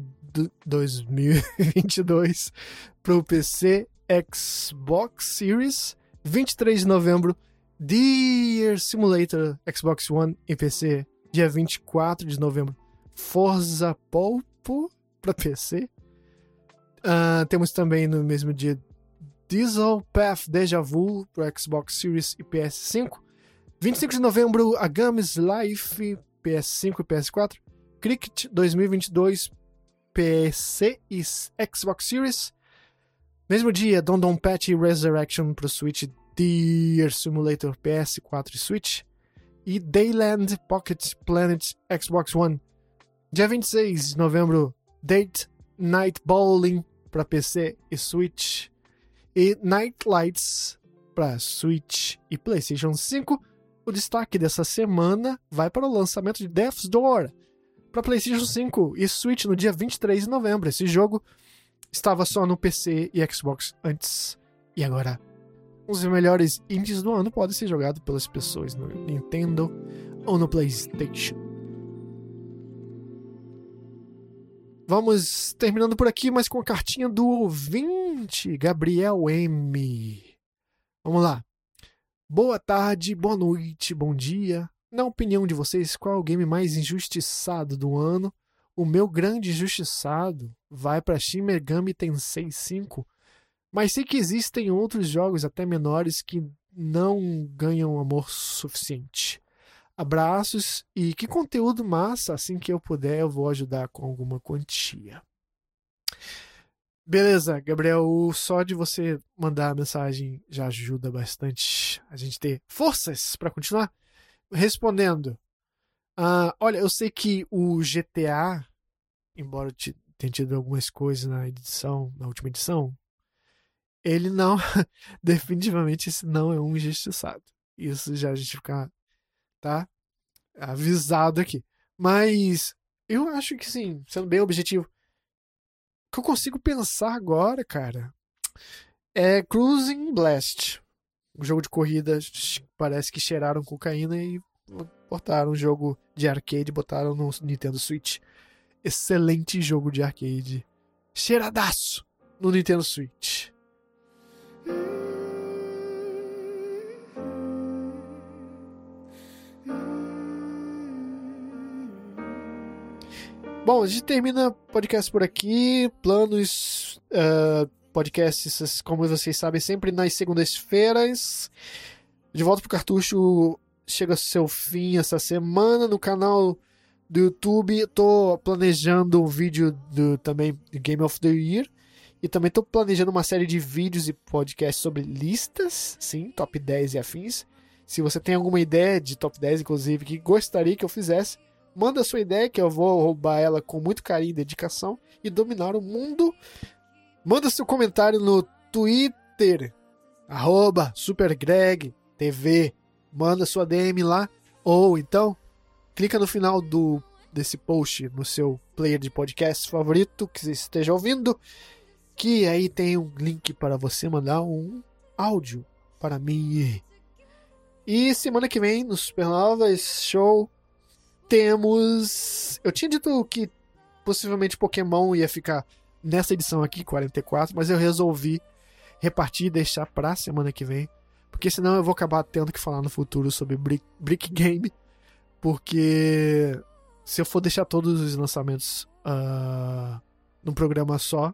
2022 pro PC, Xbox Series, 23 de novembro, Deer Simulator Xbox One e PC, dia 24 de novembro, Forza Polpo para PC. Uh, temos também no mesmo dia Diesel Path Deja Vu para Xbox Series e PS5. 25 de novembro, A Games Life PS5 e PS4. Cricket 2022 PC e Xbox Series. Mesmo dia, Don Don Patch Resurrection para Switch, Deer Simulator PS4 e Switch. E Dayland Pocket Planet Xbox One. Dia 26 de novembro, Date Night Bowling para PC e Switch e Night Lights para Switch e PlayStation 5. O destaque dessa semana vai para o lançamento de Death's Door para PlayStation 5 e Switch no dia 23 de novembro. Esse jogo estava só no PC e Xbox antes E agora, os melhores indies do ano podem ser jogados pelas pessoas no Nintendo ou no PlayStation. Vamos terminando por aqui, mas com a cartinha do ouvinte, Gabriel M. Vamos lá. Boa tarde, boa noite, bom dia. Na opinião de vocês, qual é o game mais injustiçado do ano? O meu grande injustiçado vai para Shin Megami Tensei 5, mas sei que existem outros jogos até menores que não ganham amor suficiente. Abraços e que conteúdo massa! Assim que eu puder, eu vou ajudar com alguma quantia. Beleza, Gabriel, só de você mandar a mensagem já ajuda bastante a gente ter forças para continuar. Respondendo, uh, olha, eu sei que o GTA, embora tenha tido algumas coisas na edição, na última edição, ele não, definitivamente, esse não é um injustiçado. Isso já a gente ficar tá? Avisado aqui. Mas eu acho que sim, sendo bem objetivo. O que eu consigo pensar agora, cara, é Cruising Blast. Um jogo de corrida, parece que cheiraram cocaína e botaram um jogo de arcade, botaram no Nintendo Switch. Excelente jogo de arcade. Cheiradaço no Nintendo Switch. Bom, a gente termina o podcast por aqui. Planos, uh, podcasts, como vocês sabem, sempre nas segundas-feiras. De volta pro cartucho chega ao seu fim essa semana no canal do YouTube. Tô planejando um vídeo do também Game of the Year. E também tô planejando uma série de vídeos e podcasts sobre listas, sim, top 10 e afins. Se você tem alguma ideia de top 10, inclusive, que gostaria que eu fizesse, Manda sua ideia que eu vou roubar ela com muito carinho e dedicação e dominar o mundo. Manda seu comentário no Twitter, arroba SuperGregTV. Manda sua DM lá. Ou então, clica no final do desse post no seu player de podcast favorito que você esteja ouvindo, que aí tem um link para você mandar um áudio para mim. E semana que vem, no Supernovas Show, temos. Eu tinha dito que possivelmente Pokémon ia ficar nessa edição aqui, 44, mas eu resolvi repartir e deixar pra semana que vem. Porque senão eu vou acabar tendo que falar no futuro sobre Brick, Brick Game. Porque se eu for deixar todos os lançamentos uh, num programa só,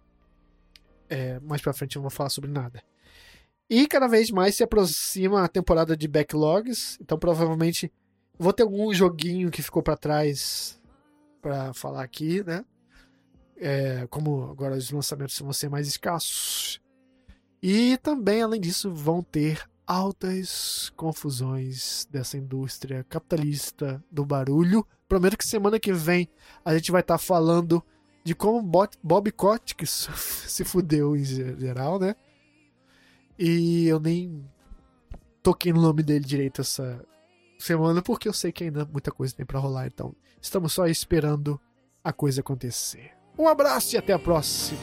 é, mais pra frente eu não vou falar sobre nada. E cada vez mais se aproxima a temporada de backlogs, então provavelmente Vou ter algum joguinho que ficou para trás para falar aqui, né? É, como agora os lançamentos vão ser mais escassos. E também, além disso, vão ter altas confusões dessa indústria capitalista do barulho. Prometo que semana que vem a gente vai estar tá falando de como Bob Kotick se fudeu em geral, né? E eu nem toquei no nome dele direito essa, semana, porque eu sei que ainda muita coisa tem para rolar, então estamos só esperando a coisa acontecer. Um abraço e até a próxima!